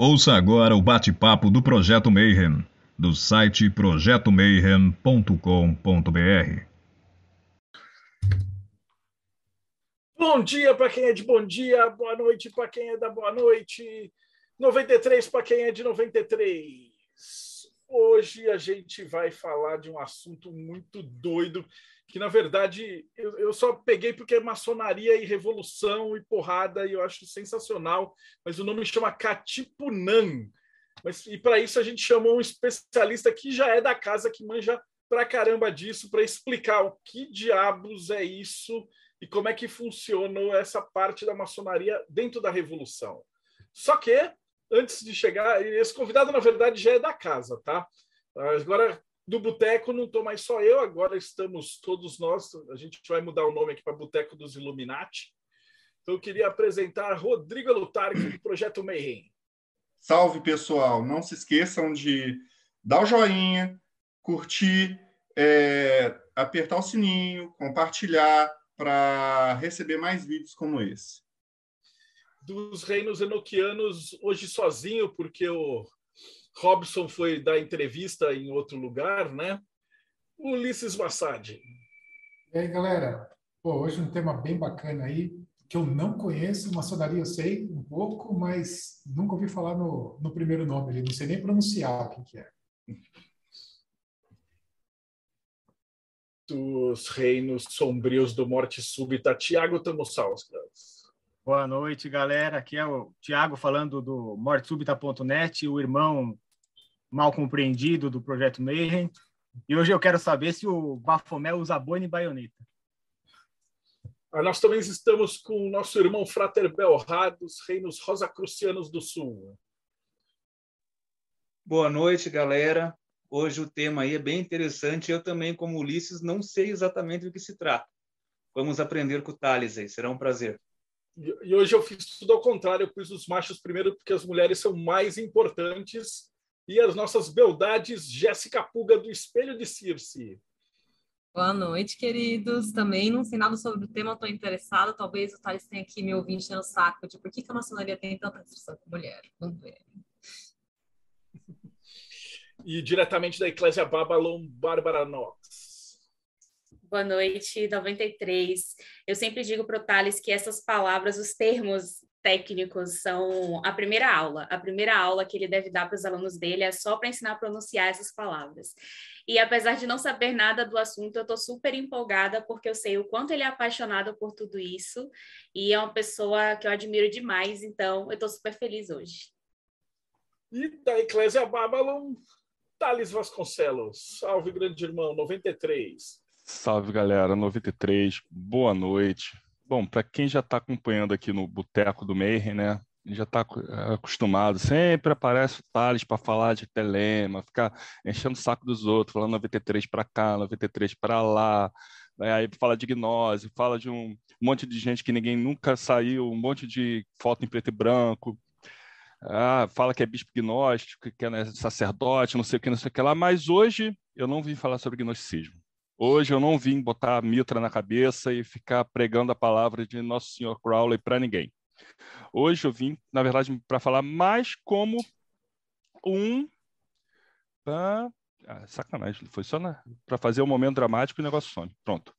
Ouça agora o bate-papo do Projeto Mayhem, do site projetomayhem.com.br. Bom dia para quem é de bom dia, boa noite para quem é da boa noite, 93 para quem é de 93. Hoje a gente vai falar de um assunto muito doido, que na verdade eu, eu só peguei porque é maçonaria e revolução e porrada, e eu acho sensacional, mas o nome chama Katipunan. Mas, e para isso a gente chamou um especialista que já é da casa, que manja pra caramba disso, para explicar o que diabos é isso e como é que funciona essa parte da maçonaria dentro da revolução. Só que antes de chegar, esse convidado, na verdade, já é da casa, tá? Agora, do Boteco, não estou mais só eu, agora estamos todos nós. A gente vai mudar o nome aqui para Boteco dos Illuminati. Então, eu queria apresentar Rodrigo Lutarque, do Projeto Mayhem. Salve, pessoal! Não se esqueçam de dar o joinha, curtir, é, apertar o sininho, compartilhar para receber mais vídeos como esse dos reinos enoquianos hoje sozinho, porque o Robson foi dar entrevista em outro lugar, né? Ulisses Massad. E aí, galera? Pô, hoje um tema bem bacana aí, que eu não conheço, maçonaria eu sei um pouco, mas nunca ouvi falar no, no primeiro nome ali, não sei nem pronunciar o que, que é. Dos reinos sombrios do morte súbita, Tiago Tamosauskas. Boa noite, galera. Aqui é o Tiago falando do mortesubita.net, o irmão mal compreendido do Projeto Mayhem. E hoje eu quero saber se o Bafomé usa boina e baioneta. Ah, nós também estamos com o nosso irmão Frater Belrá, dos Reinos Rosacrucianos do Sul. Boa noite, galera. Hoje o tema aí é bem interessante. Eu também, como Ulisses, não sei exatamente do que se trata. Vamos aprender com o Thales aí. Será um prazer. E hoje eu fiz tudo ao contrário, eu pus os machos primeiro porque as mulheres são mais importantes. E as nossas beldades, Jéssica Puga do Espelho de Circe. Boa noite, queridos. Também não sei nada sobre o tema, estou interessado. Talvez o Thales tenha aqui me ouvindo no saco de por que, que a maçonaria tem tanta restrição com mulher. Vamos ver. E diretamente da Eclésia Babylon, Bárbara Knox. Boa noite, 93. Eu sempre digo para o Thales que essas palavras, os termos técnicos são a primeira aula. A primeira aula que ele deve dar para os alunos dele é só para ensinar a pronunciar essas palavras. E apesar de não saber nada do assunto, eu estou super empolgada porque eu sei o quanto ele é apaixonado por tudo isso e é uma pessoa que eu admiro demais, então eu estou super feliz hoje. E da Eclésia Babylon, Thales Vasconcelos. Salve, grande irmão, 93. Salve galera, 93, boa noite. Bom, para quem já está acompanhando aqui no Boteco do Mayhem, né? Já está é, acostumado, sempre aparece o Thales para falar de telema, ficar enchendo o saco dos outros, falando 93 para cá, 93 para lá, né? aí fala de gnose, fala de um monte de gente que ninguém nunca saiu, um monte de foto em preto e branco, ah, fala que é bispo gnóstico, que é sacerdote, não sei o que, não sei o que lá, mas hoje eu não vim falar sobre gnosticismo. Hoje eu não vim botar a mitra na cabeça e ficar pregando a palavra de Nosso Senhor Crowley para ninguém. Hoje eu vim, na verdade, para falar mais como um. Ah, sacanagem, foi só para fazer um momento dramático e o negócio some. Pronto.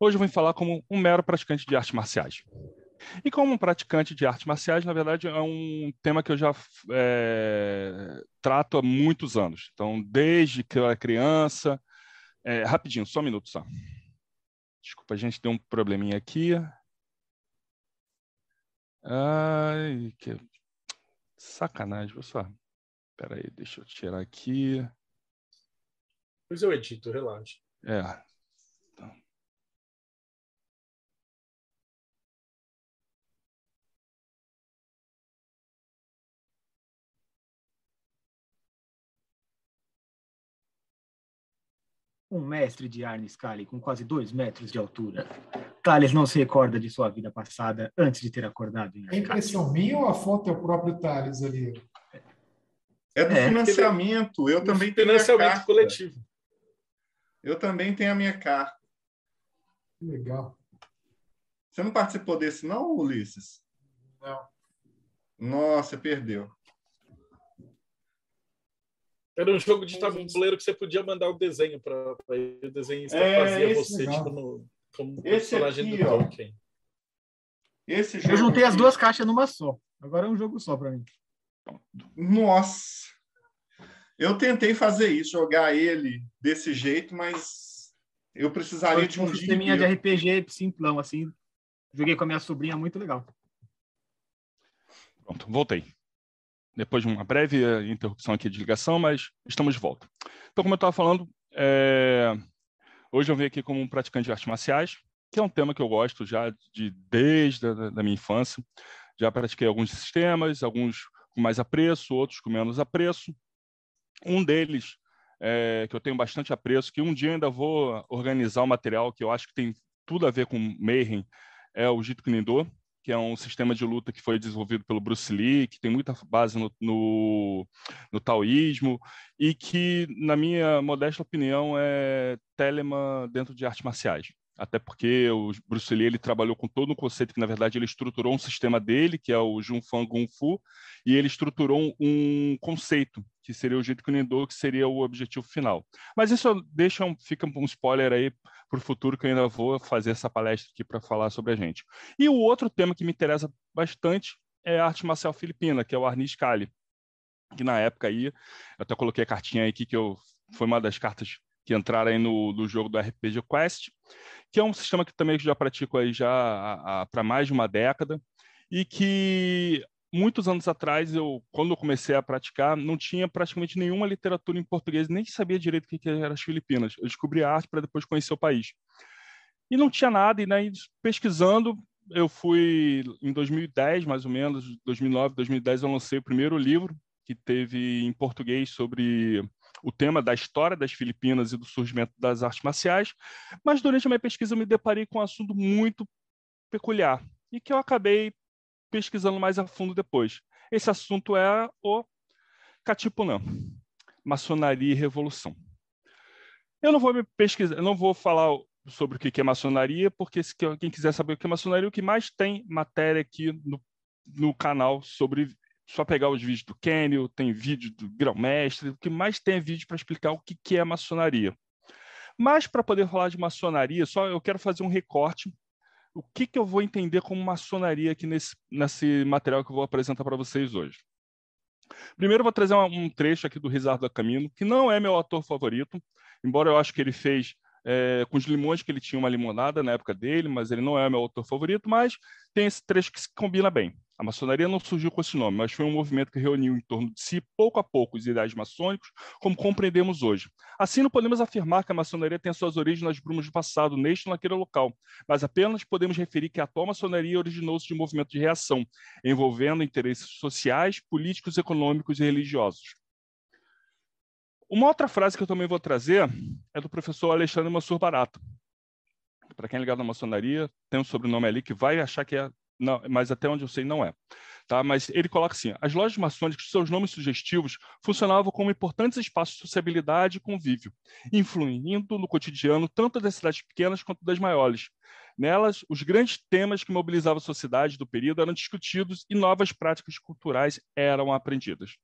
Hoje eu vim falar como um mero praticante de artes marciais. E como um praticante de artes marciais, na verdade, é um tema que eu já é, trato há muitos anos. Então, desde que eu era criança, é, rapidinho, só um minuto só. Desculpa, a gente tem um probleminha aqui. Ai, que sacanagem, pessoal. Espera aí, deixa eu tirar aqui. Pois eu edito, relaxa. É, um mestre de Arne Scully com quase dois metros de altura. Thales não se recorda de sua vida passada antes de ter acordado em É impressão minha ou a foto é o próprio Thales ali? É do é, financiamento. Eu também tenho financiamento coletivo. Eu também tenho a minha carta. Legal. Você não participou desse, não, Ulisses? Não. Nossa, perdeu. Era um jogo de Ai, tabuleiro que você podia mandar o desenho para o desenhista É, fazia você tipo, no, como Esse personagem aqui, do. Tolkien. Esse jogo Eu juntei as aqui- duas caixas numa só. Agora é um jogo só para mim. Nossa! Eu tentei fazer isso, jogar ele desse jeito, mas eu precisaria Foi de um um sisteminha de. RPG simplão, assim. Joguei com a minha sobrinha, muito legal. Pronto, voltei. Depois de uma breve eh, interrupção aqui de ligação, mas estamos de volta. Então, como eu estava falando, é, hoje eu venho aqui como um praticante de artes marciais, que é um tema que eu gosto já de desde a da minha infância. Já pratiquei alguns sistemas, alguns com mais apreço, outros com menos apreço. Um deles, é, que eu tenho bastante apreço, que um dia ainda vou organizar um material que eu acho que tem tudo a ver com Mayhem, é o Jeet Kune Do, que é um sistema de luta que foi desenvolvido pelo Bruce Lee, que tem muita base no, no, no taoísmo e que, na minha modesta opinião, é Telemann dentro de artes marciais. Até porque o Bruce Lee ele trabalhou com todo um conceito que, na verdade, ele estruturou um sistema dele, que é o Junfang Kung Fu, e ele estruturou um conceito, que seria o Jeet Kune Do, que seria o objetivo final. Mas isso deixa fica um spoiler aí para o futuro, que eu ainda vou fazer essa palestra aqui para falar sobre a gente. E o outro tema que me interessa bastante é a arte marcial filipina, que é o Arnis Kali, que na época aí, eu até coloquei a cartinha aí aqui, que eu, foi uma das cartas que entraram aí no, no jogo do RPG Quest, que é um sistema que também já pratico aí já para mais de uma década, e que muitos anos atrás, eu, quando eu comecei a praticar, não tinha praticamente nenhuma literatura em português, nem sabia direito o que, eram as Filipinas. Eu descobri a arte para depois conhecer o país. E não tinha nada, e daí pesquisando, eu fui em 2010, mais ou menos, 2009, 2010, eu lancei o primeiro livro que teve em português sobre o tema da história das Filipinas e do surgimento das artes marciais, mas durante a minha pesquisa eu me deparei com um assunto muito peculiar e que eu acabei pesquisando mais a fundo depois. Esse assunto é o Katipunan, maçonaria e revolução. Eu não vou me pesquisar, não vou falar sobre o que é maçonaria, porque se quem quiser saber o que é maçonaria, o que mais tem matéria aqui no, no canal sobre só pegar os vídeos do Kenio, tem vídeo do Grão-Mestre, o que mais tem é vídeo para explicar o que, que é maçonaria. Mas para poder falar de maçonaria, só eu quero fazer um recorte. O que, que eu vou entender como maçonaria aqui nesse, nesse material que eu vou apresentar para vocês hoje. Primeiro, vou trazer um, trecho aqui do Rizardo Camino, que não é meu ator favorito, embora eu acho que ele fez é, com os limões que ele tinha uma limonada na época dele, mas ele não é meu autor favorito, mas tem esse trecho que se combina bem. A maçonaria não surgiu com esse nome, mas foi um movimento que reuniu em torno de si, pouco a pouco, os ideais maçônicos, como compreendemos hoje. Assim, não podemos afirmar que a maçonaria tem suas origens nas brumas do passado, neste ou naquele local, mas apenas podemos referir que a atual maçonaria originou-se de um movimento de reação, envolvendo interesses sociais, políticos, econômicos e religiosos. Uma outra frase que eu também vou trazer é do professor Alexandre Mansur Barata. Para quem é ligado à maçonaria, tem um sobrenome ali que vai achar que é não, mas até onde eu sei não é. Tá? Mas ele coloca assim: as lojas maçônicas, seus nomes sugestivos, funcionavam como importantes espaços de sociabilidade e convívio, influindo no cotidiano tanto das cidades pequenas quanto das maiores. Nelas, os grandes temas que mobilizavam a sociedade do período eram discutidos e novas práticas culturais eram aprendidas.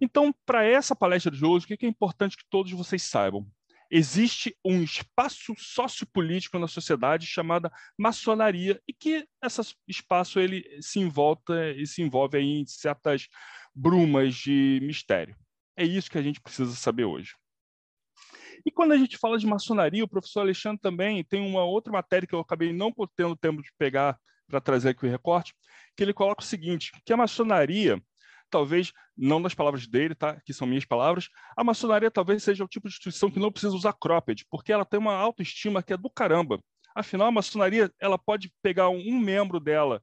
Então, para essa palestra de hoje, o que é importante que todos vocês saibam? existe um espaço sociopolítico na sociedade chamada maçonaria e que esse espaço ele se envolta e se envolve em certas brumas de mistério. É isso que a gente precisa saber hoje. E quando a gente fala de maçonaria, o professor Alexandre também tem uma outra matéria que eu acabei não tendo tempo de pegar para trazer aqui o recorte, que ele coloca o seguinte, que a maçonaria talvez, não nas palavras dele, tá? que são minhas palavras, a maçonaria talvez seja o tipo de instituição que não precisa usar cropped, porque ela tem uma autoestima que é do caramba. Afinal, a maçonaria ela pode pegar um, membro dela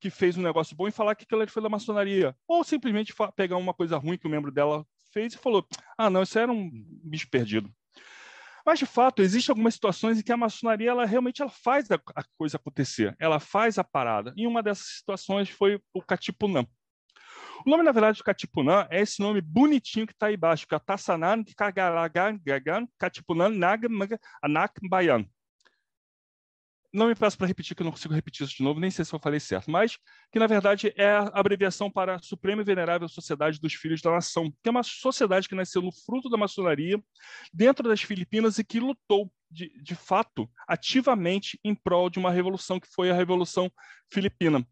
que fez um negócio bom e falar que aquilo foi da maçonaria, ou simplesmente pegar uma coisa ruim que o membro dela fez e falou: ah, não, isso era um bicho perdido. Mas, de fato, existem algumas situações em que a maçonaria ela realmente ela faz a, coisa acontecer, ela faz a parada. E uma dessas situações foi o Katipunã. O nome, na verdade, do Katipunan é esse nome bonitinho que está aí embaixo, que é Tassanan Kagaragan Gagan Katipunan Nagmaga Anak Bayan. não me peço para repetir, que eu não consigo repetir isso de novo, nem sei se eu falei certo, mas que, na verdade, é a abreviação para Suprema e Venerável Sociedade dos Filhos da Nação, que é uma sociedade que nasceu no fruto da maçonaria, dentro das Filipinas, e que lutou, de, de fato, ativamente em prol de uma revolução, que foi a Revolução Filipina.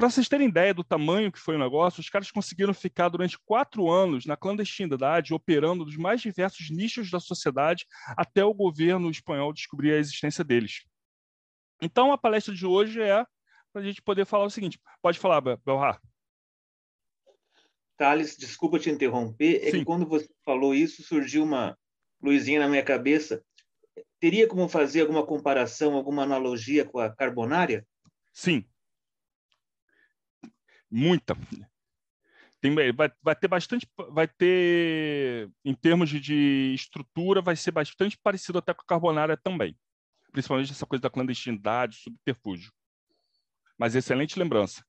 Para vocês terem ideia do tamanho que foi o negócio, os caras conseguiram ficar durante quatro anos na clandestinidade, operando nos mais diversos nichos da sociedade, até o governo espanhol descobrir a existência deles. Então, a palestra de hoje é para a gente poder falar o seguinte. Pode falar, Belhar. Thales, desculpa te interromper, é Sim. que quando você falou isso, surgiu uma luzinha na minha cabeça. Teria como fazer alguma comparação, alguma analogia com a carbonária? Sim. Muita. Tem, vai, vai ter bastante, vai ter, em termos de, de estrutura, vai ser bastante parecido até com a carbonária também principalmente essa coisa da clandestinidade, subterfúgio. Mas excelente lembrança.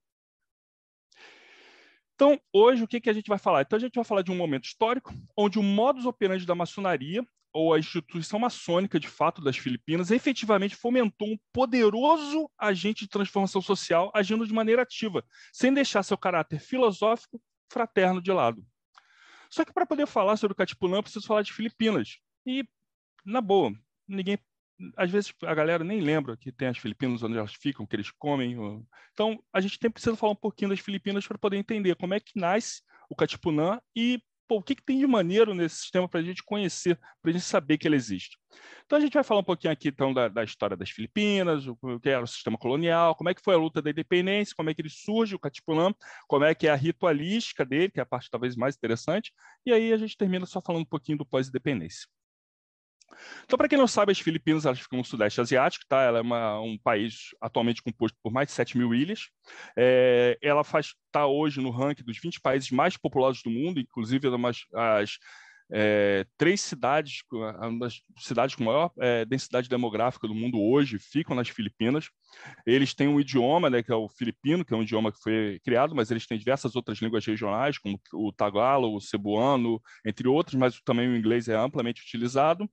Então, hoje, o que, que a gente vai falar? Então, a gente vai falar de um momento histórico onde o modus operandi da maçonaria, ou a instituição maçônica, de fato, das Filipinas, efetivamente fomentou um poderoso agente de transformação social agindo de maneira ativa, sem deixar seu caráter filosófico fraterno de lado. Só que para poder falar sobre o Katipunan, eu preciso falar de Filipinas. E, na boa, ninguém às vezes a galera nem lembra que tem as Filipinas onde elas ficam, que eles comem. Então, a gente tem precisa falar um pouquinho das Filipinas para poder entender como é que nasce o Katipunan e pô, o que, que tem de maneiro nesse sistema para a gente conhecer, para a gente saber que ele existe. Então, a gente vai falar um pouquinho aqui então, da, da história das Filipinas, o, que era o sistema colonial, como é que foi a luta da independência, como é que ele surge, o Katipunan, como é que é a ritualística dele, que é a parte talvez mais interessante, e aí a gente termina só falando um pouquinho do pós-independência. Então, para quem não sabe, as Filipinas elas ficam no Sudeste Asiático, tá? Ela é uma, um país atualmente composto por mais de 7 mil ilhas. É, ela está hoje no ranking dos 20 países mais populosos do mundo, inclusive é uma, as é, três cidades, das cidades com maior é, densidade demográfica do mundo hoje, ficam nas Filipinas. Eles têm um idioma, né, que é o filipino, que é um idioma que foi criado, mas eles têm diversas outras línguas regionais, como o tagalo, o cebuano, entre outros, mas também o inglês é amplamente utilizado.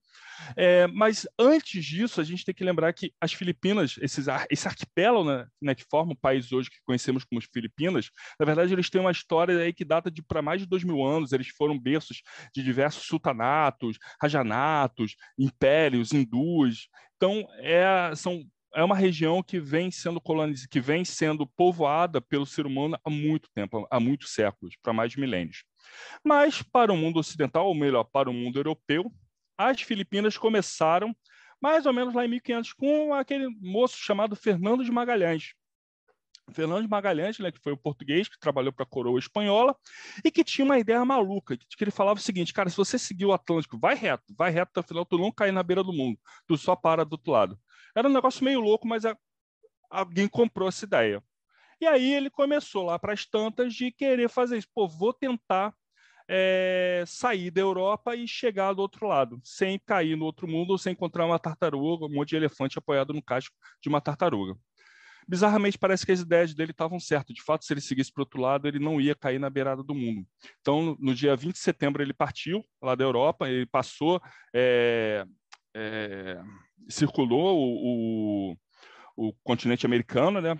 É, mas antes disso, a gente tem que lembrar que as Filipinas, esses, esse arquipélago né, né, que forma o país hoje que conhecemos como Filipinas, na verdade eles têm uma história aí que data de para mais de dois mil anos. Eles foram berços de diversos sultanatos, rajanatos, impérios, hindus. Então, é, são é uma região que vem sendo colonizada, que vem sendo povoada pelo ser humano há muito tempo, há muitos séculos, para mais de milênios. Mas para o mundo ocidental, ou melhor, para o mundo europeu, as Filipinas começaram mais ou menos lá em 1500 com aquele moço chamado Fernando de Magalhães. Fernando de Magalhães, né, que foi o português que trabalhou para a coroa espanhola e que tinha uma ideia maluca, que, que, ele falava o seguinte, cara, se você seguir o Atlântico, vai reto, vai reto até o final, tu não cai na beira do mundo, tu só para do outro lado. Era um negócio meio louco, mas a, alguém comprou essa ideia. E aí ele começou lá para as tantas de querer fazer isso. Pô, vou tentar é, sair da Europa e chegar do outro lado, sem cair no outro mundo ou sem encontrar uma tartaruga, um monte de elefante apoiado no casco de uma tartaruga. Bizarramente, parece que as ideias dele estavam certas. De fato, se ele seguisse para o outro lado, ele não ia cair na beirada do mundo. Então, no dia 20 de setembro, ele partiu lá da Europa, ele passou, é, é, circulou o, o, o continente americano, né?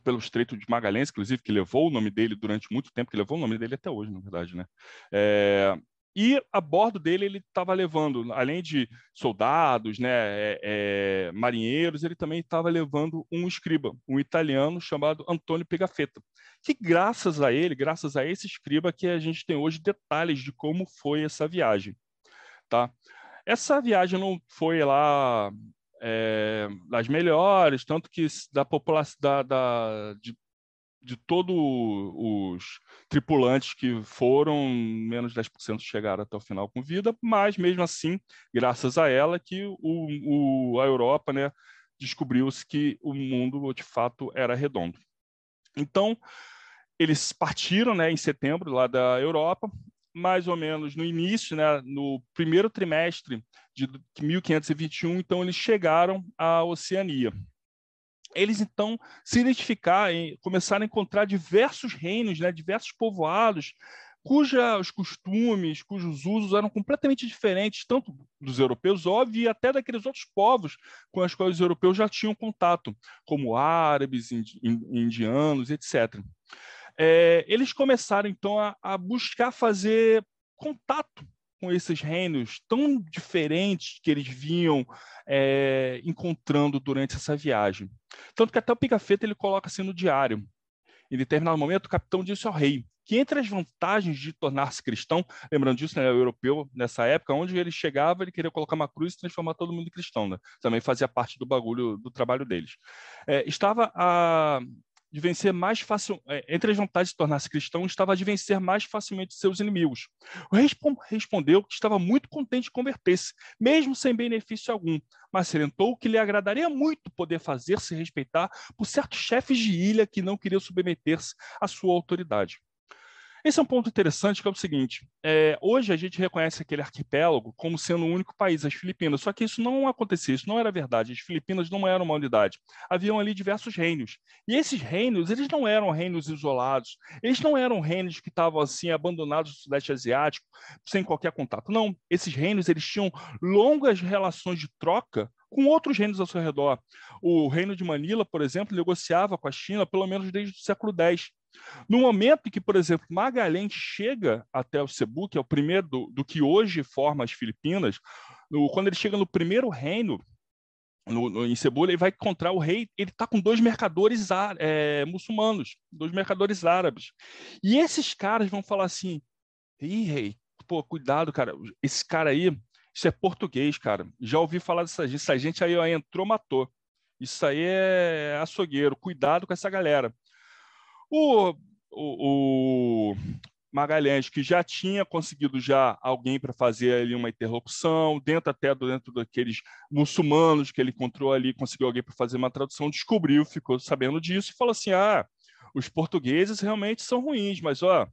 pelo Estreito de Magalhães, inclusive, que levou o nome dele durante muito tempo, que levou o nome dele até hoje, na verdade, né? É, e a bordo dele ele estava levando, além de soldados, né, é, é, marinheiros, ele também estava levando um escriba, um italiano chamado Antônio Pigafetta, que graças a ele, graças a esse escriba, que a gente tem hoje detalhes de como foi essa viagem, tá? Essa viagem não foi lá é, das melhores, tanto que da população da, da, de, de todos os tripulantes que foram, menos 10% chegaram até o final com vida, mas mesmo assim, graças a ela, que o, o a Europa né, descobriu-se que o mundo de fato era redondo. Então, eles partiram né, em setembro lá da Europa, mais ou menos no início, né, no primeiro trimestre de 1521, então eles chegaram à Oceania. Eles então se identificaram, começaram a encontrar diversos reinos, né, diversos povoados cujos costumes, cujos usos eram completamente diferentes, tanto dos europeus, óbvio, e até daqueles outros povos com os quais os europeus já tinham contato, como árabes, indianos, etc. É, eles começaram, então, a, a buscar fazer contato com esses reinos tão diferentes que eles vinham é, encontrando durante essa viagem. Tanto que até o Pigafetta ele coloca assim no diário. Em determinado momento, o capitão disse ao rei que entre as vantagens de tornar-se cristão, lembrando disso, né, o europeu, nessa época, onde ele chegava, ele queria colocar uma cruz e transformar todo mundo em cristão, né? também fazia parte do bagulho, do trabalho deles. É, estava a, de vencer mais fácil, é, entre as vantagens de tornar-se cristão, estava de vencer mais facilmente seus inimigos. O rei respondeu que estava muito contente de converter-se, mesmo sem benefício algum, mas salientou que lhe agradaria muito poder fazer-se respeitar por certos chefes de ilha que não queriam submeter-se à sua autoridade. Esse é um ponto interessante, que é o seguinte: é, hoje a gente reconhece aquele arquipélago como sendo o único país, as Filipinas, só que isso não acontecia, isso não era verdade. As Filipinas não eram uma unidade. Haviam ali diversos reinos. E esses reinos, eles não eram reinos isolados, eles não eram reinos que estavam assim abandonados no Sudeste Asiático, sem qualquer contato. Não, esses reinos, eles tinham longas relações de troca com outros reinos ao seu redor. O reino de Manila, por exemplo, negociava com a China pelo menos desde o século X. No momento que, por exemplo, Magalhães chega até o Cebu, que é o primeiro do, do que hoje forma as Filipinas, no, quando ele chega no primeiro reino, no, no, em Cebu, ele vai encontrar o rei, ele está com dois mercadores é, muçulmanos, dois mercadores árabes. E esses caras vão falar assim, ih, rei, pô, cuidado, cara, esse cara aí, isso é português, cara. Já ouvi falar dessa gente, essa gente aí ó, entrou, matou. Isso aí é açougueiro, cuidado com essa galera. O, o, o Magalhães, que já tinha conseguido já alguém para fazer ali uma interlocução, dentro até dentro daqueles muçulmanos que ele encontrou ali, conseguiu alguém para fazer uma tradução, descobriu, ficou sabendo disso e falou assim: ah, os portugueses realmente são ruins, mas ó,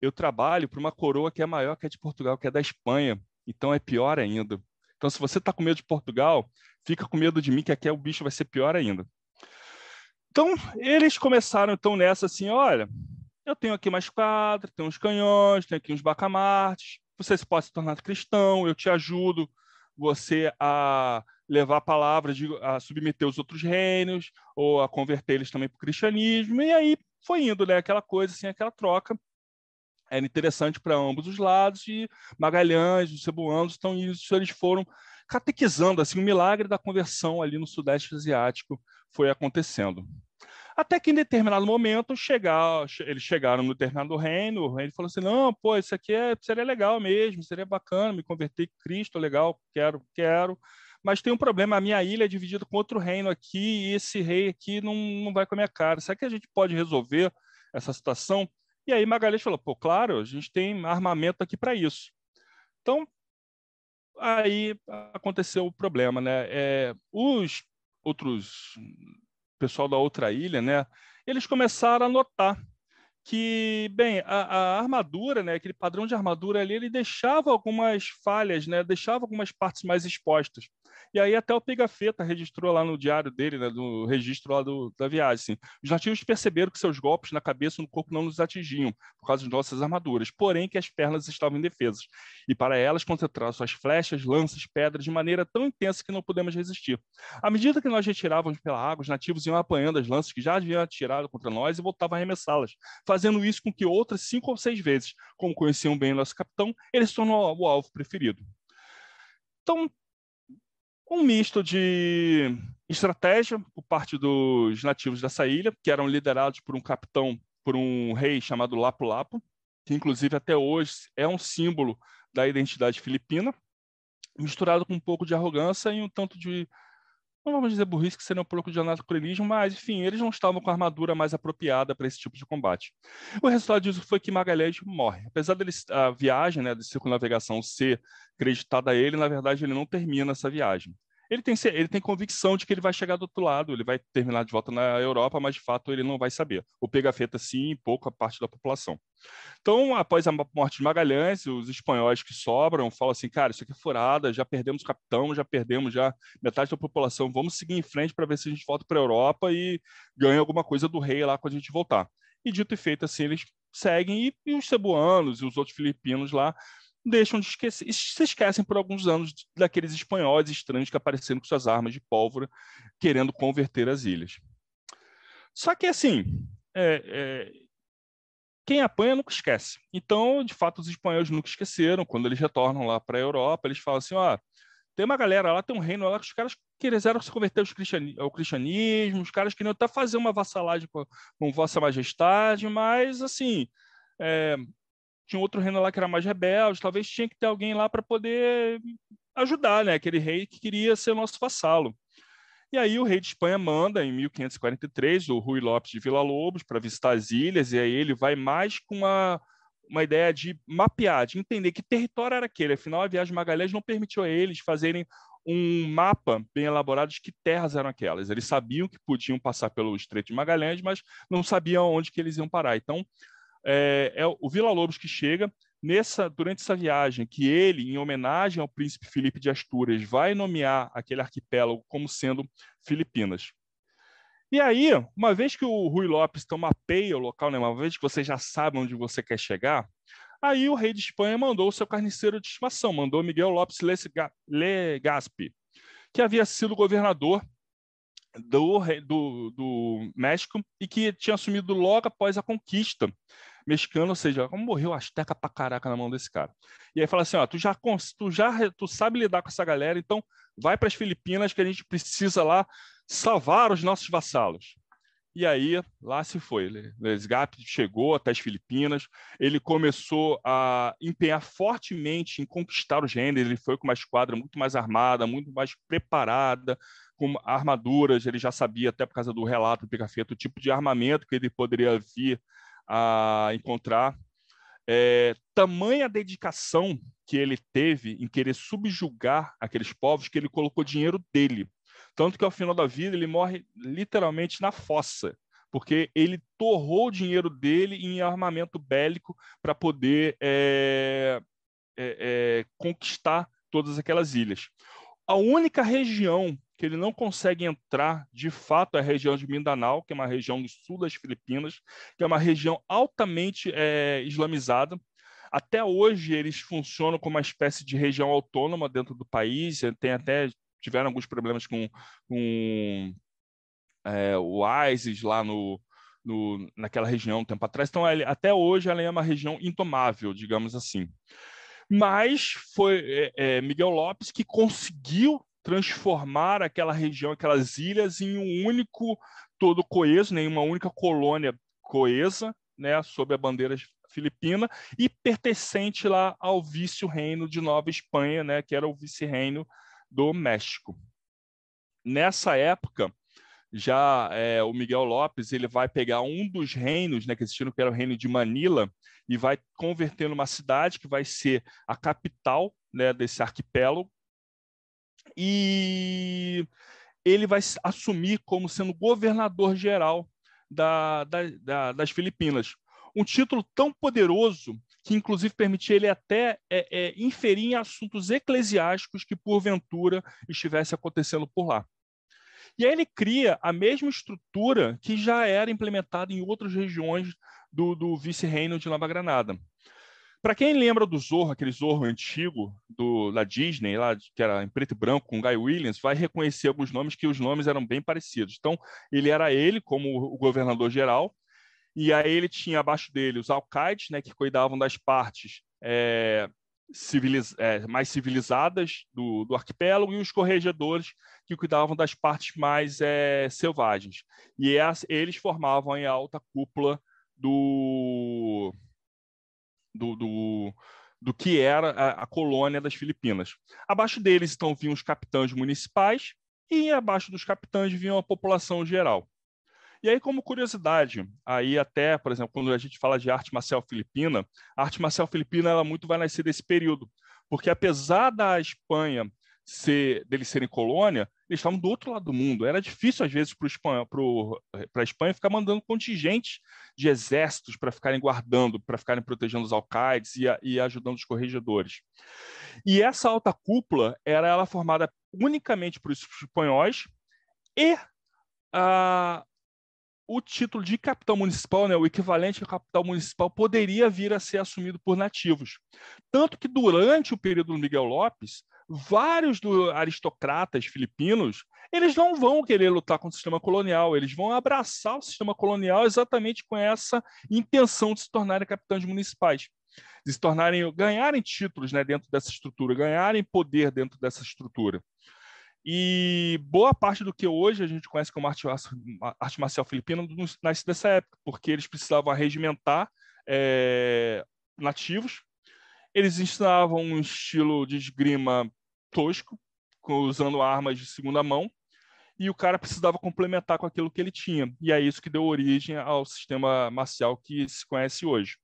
eu trabalho para uma coroa que é maior que a de Portugal, que é da Espanha, então é pior ainda. Então, se você está com medo de Portugal, fica com medo de mim, que aqui o bicho vai ser pior ainda. Então, eles começaram então nessa assim, olha, eu tenho aqui uma esquadra, tenho uns canhões, tenho aqui uns bacamartes, você pode se tornar cristão, eu te ajudo você a levar a palavra, de, a submeter os outros reinos, ou a converter eles também para o cristianismo, e aí foi indo, né, aquela coisa, assim, aquela troca, era interessante para ambos os lados, e Magalhães, os cebuanos, então isso eles foram catequizando, assim, o milagre da conversão ali no Sudeste Asiático foi acontecendo. Até que em determinado momento chegar, eles chegaram no determinado reino, reino falou assim: não, pô, isso aqui é, seria legal mesmo, seria bacana me converter em Cristo, legal, quero, quero. Mas tem um problema, a minha ilha é dividida com outro reino aqui, e esse rei aqui não, não vai com a minha cara. Será que a gente pode resolver essa situação? E aí Magalhães falou: pô, claro, a gente tem armamento aqui para isso. Então, aí aconteceu o problema, né? É, os outros pessoal da outra ilha, né? Eles começaram a notar que, bem, a, a, armadura, né, aquele padrão de armadura ali, ele deixava algumas falhas, né, deixava algumas partes mais expostas. E aí até o Pigafetta registrou lá no diário dele, né, no registro lá do, da viagem. Assim, os nativos perceberam que seus golpes na cabeça e no corpo não nos atingiam, por causa de nossas armaduras, porém que as pernas estavam indefesas. E para elas concentraram suas flechas, lanças, pedras de maneira tão intensa que não pudemos resistir. À medida que nós retirávamos pela água, os nativos iam apanhando as lanças que já haviam atirado contra nós e voltavam a arremessá-las, fazendo isso com que outras cinco ou seis vezes, como conheciam bem nosso capitão, eles se tornou o alvo preferido. Então, um misto de estratégia por parte dos nativos dessa ilha, que eram liderados por um capitão, por um rei chamado Lapu Lapu, que inclusive até hoje é um símbolo da identidade filipina, misturado com um pouco de arrogância e um tanto de não vamos dizer burrice, que seria um pouco de anacronismo, mas, enfim, eles não estavam com a armadura mais apropriada para esse tipo de combate. O resultado disso foi que Magalhães morre. Apesar dele, a viagem né, de circunnavegação ser acreditada a ele, na verdade, ele não termina essa viagem ele tem, ele tem convicção de que ele vai chegar do outro lado, ele vai terminar de volta na Europa, mas de fato ele não vai saber. O Pegafeta, sim, e pouca parte da população. Então, após a morte de Magalhães, os espanhóis que sobram falam assim: cara, isso aqui é furada, já perdemos o capitão, já perdemos já metade da população, vamos seguir em frente para ver se a gente volta para a Europa e ganha alguma coisa do rei lá quando a gente voltar. E dito e feito, assim, eles seguem e, e os cebuanos e os outros filipinos lá deixam de esquecer, se esquecem por alguns anos daqueles espanhóis estranhos que apareceram com suas armas de pólvora, querendo converter as ilhas. Só que, assim, é, é, quem apanha nunca esquece. Então, de fato, os espanhóis nunca esqueceram. Quando eles retornam lá para a Europa, eles falam assim: ó, tem uma galera lá, tem um reino lá que os caras quiseram se converter ao cristianismo, os caras queriam até fazer uma vassalagem com, com Vossa Majestade, mas, assim, é, tinha outro reino lá que era mais rebelde, talvez tinha que ter alguém lá para poder ajudar, né? Aquele rei que queria ser nosso vassalo. E aí o rei de Espanha manda, em 1543, o Rui Lopes de Villa-Lobos para visitar as ilhas, e aí ele vai mais com uma, uma ideia de mapear, de entender que território era aquele. Afinal, a viagem de Magalhães não permitiu a eles fazerem um mapa bem elaborado de que terras eram aquelas. Eles sabiam que podiam passar pelo Estreito de Magalhães, mas não sabiam onde que eles iam parar. Então, é, é o Vila Lobos que chega nessa durante essa viagem que ele, em homenagem ao príncipe Felipe de Astúrias, vai nomear aquele arquipélago como sendo Filipinas. E aí, uma vez que o Rui Lopes então mapeia o local, né, uma vez que você já sabe onde você quer chegar, aí o rei de Espanha mandou o seu carniceiro de estimação, mandou Miguel Lopes Legazpi, que havia sido governador do, do, do México e que tinha assumido logo após a conquista mexicano, ou seja, como morreu asteca pra caraca na mão desse cara. E aí fala assim, ó, tu já, tu já tu sabe lidar com essa galera, então vai para as Filipinas que a gente precisa lá salvar os nossos vassalos. E aí, lá se foi. Lesgap chegou até as Filipinas, ele começou a empenhar fortemente em conquistar os gêneros, ele foi com uma esquadra muito mais armada, muito mais preparada, com armaduras, ele já sabia, até por causa do relato do Picafeto, o tipo de armamento que ele poderia vir a encontrar. É, tamanha dedicação que ele teve em querer subjugar aqueles povos que ele colocou dinheiro dele. Tanto que ao final da vida ele morre literalmente na fossa, porque ele torrou o dinheiro dele em armamento bélico para poder é, é, é, conquistar todas aquelas ilhas. A única região que ele não consegue entrar, de fato, é a região de Mindanao, que é uma região do sul das Filipinas, que é uma região altamente é, islamizada. Até hoje, eles funcionam como uma espécie de região autônoma dentro do país, tem até tiveram alguns problemas com, com é, o ISIS lá no, no, naquela região um tempo atrás. Então, até hoje, ela é uma região intomável, digamos assim. Mas foi é, é Miguel Lopes que conseguiu transformar aquela região, aquelas ilhas, em um único todo coeso, né, em uma única colônia coesa, né, sob a bandeira filipina e pertencente lá ao vice-reino de Nova Espanha, né, que era o vice-reino do México. Nessa época, já é, o Miguel Lopes ele vai pegar um dos reinos né, que existiram, que era o reino de Manila, e vai converter numa cidade que vai ser a capital né, desse arquipélago, e ele vai assumir como sendo governador geral da, da, da, das Filipinas. Um título tão poderoso que, inclusive, permitia ele até é, é, inferir em assuntos eclesiásticos que, porventura, estivesse acontecendo por lá. E aí ele cria a mesma estrutura que já era implementada em outras regiões do, do vice-reino de Nova Granada. Para quem lembra do Zorro, aquele Zorro antigo do, da Disney, lá, que era em preto e branco, com Guy Williams, vai reconhecer alguns nomes que os nomes eram bem parecidos. Então, ele era ele como o governador geral, e aí ele tinha abaixo dele os alcaides, né, que cuidavam das partes é, civiliz é, mais civilizadas do, do, arquipélago, e os corregedores, que cuidavam das partes mais é, selvagens. E as, eles formavam a alta cúpula do do, do, do que era a, a, colônia das Filipinas. Abaixo deles, então, vinham os capitães municipais e abaixo dos capitães vinha a população geral. E aí, como curiosidade, aí até, por exemplo, quando a gente fala de arte marcial filipina, a arte marcial filipina ela muito vai nascer desse período, porque apesar da Espanha ser, deles serem colônia, eles estavam do outro lado do mundo. Era difícil, às vezes, para a Espanha ficar mandando contingentes de exércitos para ficarem guardando, para ficarem protegendo os alcaides e, e, ajudando os corregedores. E essa alta cúpula era ela formada unicamente por espanhóis e o título de capitão municipal, né, o equivalente ao capitão municipal, poderia vir a ser assumido por nativos. Tanto que durante o período do Miguel Lopes, vários do aristocratas filipinos, eles não vão querer lutar contra o sistema colonial, eles vão abraçar o sistema colonial exatamente com essa intenção de se tornarem capitães municipais, de se tornarem, ganharem títulos né, dentro dessa estrutura, ganharem poder dentro dessa estrutura. E boa parte do que hoje a gente conhece como arte, arte marcial filipina nasce dessa época, porque eles precisavam regimentar é, nativos, eles ensinavam um estilo de esgrima tosco, usando armas de segunda mão, e o cara precisava complementar com aquilo que ele tinha. E é isso que deu origem ao sistema marcial que se conhece hoje.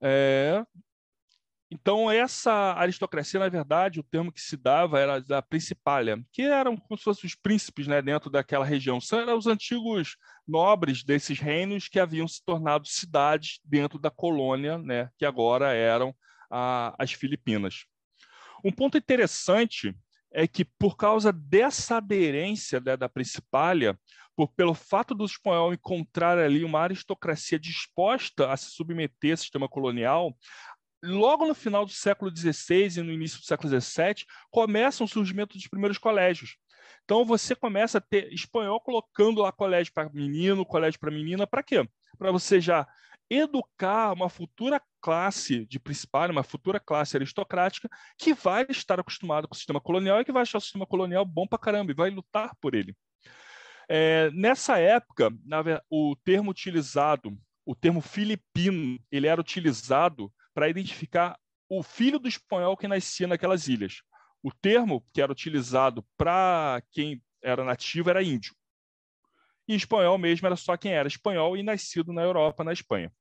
É, então, essa aristocracia, na verdade, o termo que se dava era da principalha, que eram como se fossem os príncipes né, dentro daquela região. São eram os antigos nobres desses reinos que haviam se tornado cidades dentro da colônia, né, que agora eram a, as Filipinas. Um ponto interessante é que, por causa dessa aderência né, da principalha, por, pelo fato do espanhol encontrar ali uma aristocracia disposta a se submeter ao sistema colonial, logo no final do século XVI e no início do século XVII, começa o surgimento dos primeiros colégios. Então você começa a ter espanhol colocando lá colégio para menino, colégio para menina, para quê? Para você já educar uma futura classe de principal, uma futura classe aristocrática que vai estar acostumada com o sistema colonial e que vai achar o sistema colonial bom para caramba e vai lutar por ele. É, nessa época, na, o termo utilizado, o termo filipino, ele era utilizado para identificar o filho do espanhol que nascia naquelas ilhas. O termo que era utilizado para quem era nativo era índio. E espanhol mesmo era só quem era espanhol e nascido na Europa, na Espanha.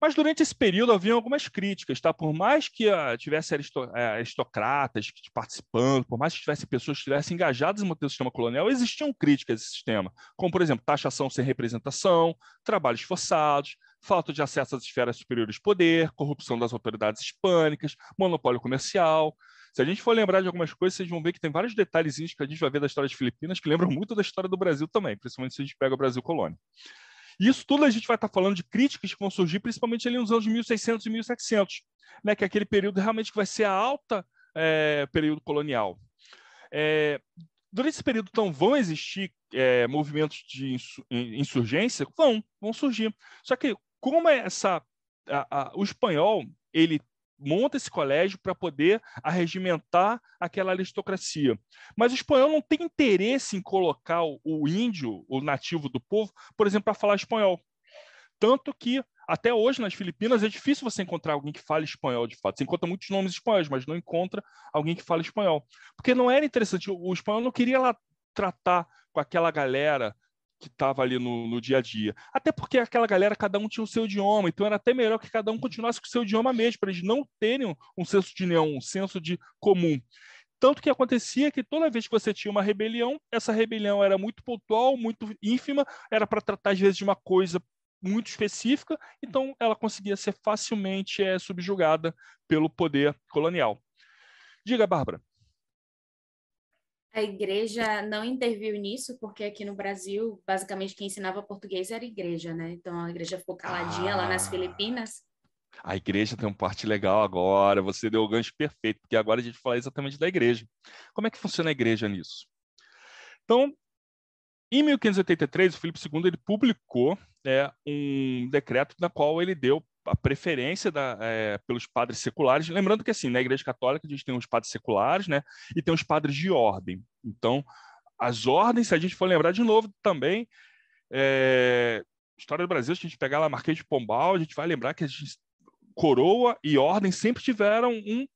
Mas durante esse período haviam algumas críticas, tá? Por mais que uh, tivesse eh, aristocratas participando, por mais que tivesse pessoas que estivessem engajadas em manter o sistema colonial, existiam críticas a esse sistema, como, por exemplo, taxação sem representação, trabalhos forçados, falta de acesso às esferas superiores de poder, corrupção das autoridades hispânicas, monopólio comercial. Se a gente for lembrar de algumas coisas, vocês vão ver que tem vários detalhezinhos que a gente vai ver da história das Filipinas que lembram muito da história do Brasil também, principalmente se a gente pega o Brasil colônia. E isso tudo a gente vai estar falando de críticas que vão surgir principalmente ali nos anos 1600 e 1700, né, que é aquele período realmente que vai ser a alta é, período colonial. É, durante esse período, então, vão existir é, movimentos de insurgência? Vão, vão surgir. Só que como é essa a, a, o espanhol ele monta esse colégio para poder arregimentar aquela aristocracia. Mas o espanhol não tem interesse em colocar o, o índio, o nativo do povo, por exemplo, para falar espanhol. Tanto que até hoje nas Filipinas é difícil você encontrar alguém que fale espanhol de fato. Você encontra muitos nomes espanhóis, mas não encontra alguém que fale espanhol. Porque não era interessante, o espanhol não queria lá tratar com aquela galera que estava ali no, no, dia a dia. Até porque aquela galera, cada um tinha o seu idioma, então era até melhor que cada um continuasse com o seu idioma mesmo, para eles não terem um, senso de união, um senso de comum. Tanto que acontecia que toda vez que você tinha uma rebelião, essa rebelião era muito pontual, muito ínfima, era para tratar às vezes de uma coisa muito específica, então ela conseguia ser facilmente é, subjugada pelo poder colonial. Diga, Bárbara. A igreja não interviu nisso, porque aqui no Brasil, basicamente, quem ensinava português era a igreja, né? Então a igreja ficou caladinha ah, lá nas ah. Filipinas. A igreja tem um parte legal agora, você deu o gancho perfeito, porque agora a gente vai falar exatamente da igreja. Como é que funciona a igreja nisso? Então, em 1583, o Filipe II ele publicou é, um decreto na qual ele deu a preferência da, é, pelos padres seculares. Lembrando que, assim, na Igreja Católica a gente tem os padres seculares né, e tem os padres de ordem. Então, as ordens, se a gente for lembrar de novo também, é, história do Brasil, se a gente pegar lá Marquês de Pombal, a gente vai lembrar que a gente, coroa e ordem sempre tiveram um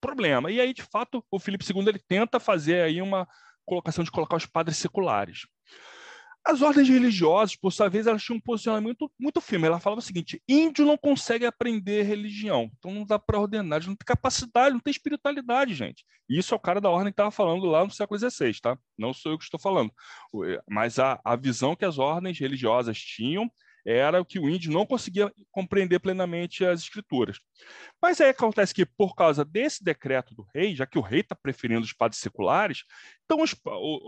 problema. E aí, de fato, o Filipe II ele tenta fazer aí uma colocação de colocar os padres seculares. As ordens religiosas, por sua vez, elas tinham um posicionamento muito, firme. Ela falava o seguinte: índio não consegue aprender religião, então não dá para ordenar, não tem capacidade, não tem espiritualidade, gente. Isso é o cara da ordem que estava falando lá no século XVI, tá? Não sou eu que estou falando. Eh, mas a, a visão que as ordens religiosas tinham Era o que o índio não conseguia compreender plenamente as escrituras. Mas aí acontece que, por causa desse decreto do rei, já que o rei está preferindo os padres seculares, então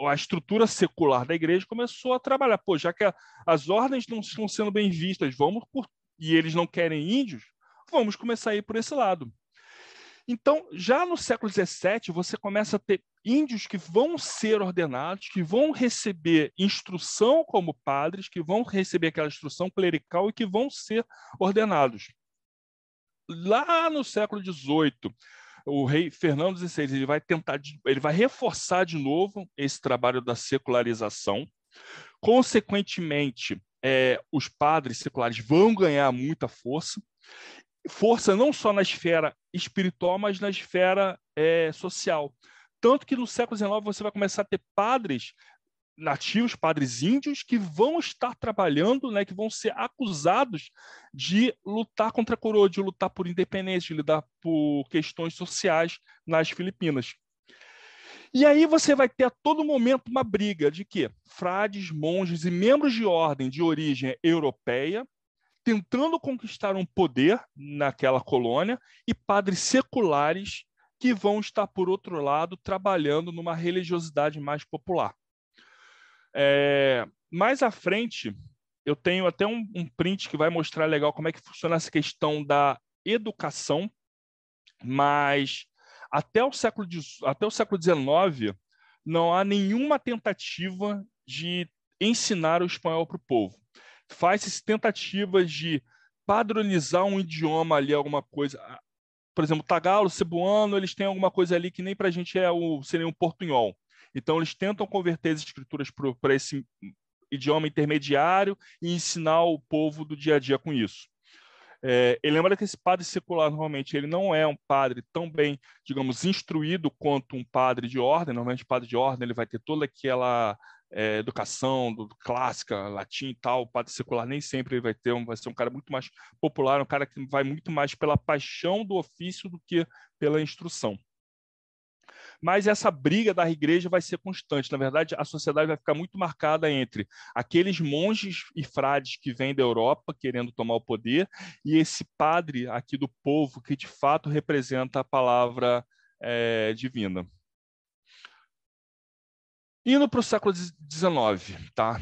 a estrutura secular da igreja começou a trabalhar. Pô, já que as ordens não estão sendo bem vistas, vamos por... e eles não querem índios, vamos começar a ir por esse lado. Então, já no século XVII, você começa a ter índios que vão ser ordenados, que vão receber instrução como padres, que vão receber aquela instrução clerical e que vão ser ordenados. Lá no século XVIII, o rei Fernando XVI ele vai tentar, ele vai reforçar de novo esse trabalho da secularização. Consequentemente, é, os padres seculares vão ganhar muita força força não só na esfera espiritual, mas na esfera é, social. Tanto que no século XIX você vai começar a ter padres nativos, padres índios, que vão estar trabalhando, né, que vão ser acusados de lutar contra a coroa, de lutar por independência, de lutar por questões sociais nas Filipinas. E aí você vai ter a todo momento uma briga de que frades, monges e membros de ordem de origem europeia tentando conquistar um poder naquela colônia e padres seculares que vão estar, por outro lado, trabalhando numa religiosidade mais popular. É, mais à frente, eu tenho até um, um, print que vai mostrar legal como é que funciona essa questão da educação, mas até o século, até o século XIX não há nenhuma tentativa de ensinar o espanhol para o povo faz tentativas de padronizar um idioma ali, alguma coisa. Por exemplo, tagalo, cebuano, eles têm alguma coisa ali que nem para a gente é o, seria um portunhol. Então, eles tentam converter as escrituras para esse idioma intermediário e ensinar o povo do dia a dia com isso. É, e lembra que esse padre secular, normalmente, ele não é um padre tão bem, digamos, instruído quanto um padre de ordem. Normalmente, padre de ordem ele vai ter toda aquela é, educação do, clássica, latim e tal, o padre secular nem sempre vai ter, um, vai ser um cara muito mais popular, um cara que vai muito mais pela paixão do ofício do que pela instrução. Mas essa briga da igreja vai ser constante. Na verdade, a sociedade vai ficar muito marcada entre aqueles monges e frades que vêm da Europa querendo tomar o poder e esse padre aqui do povo que de fato representa a palavra é, divina. Indo para o século XIX, tá?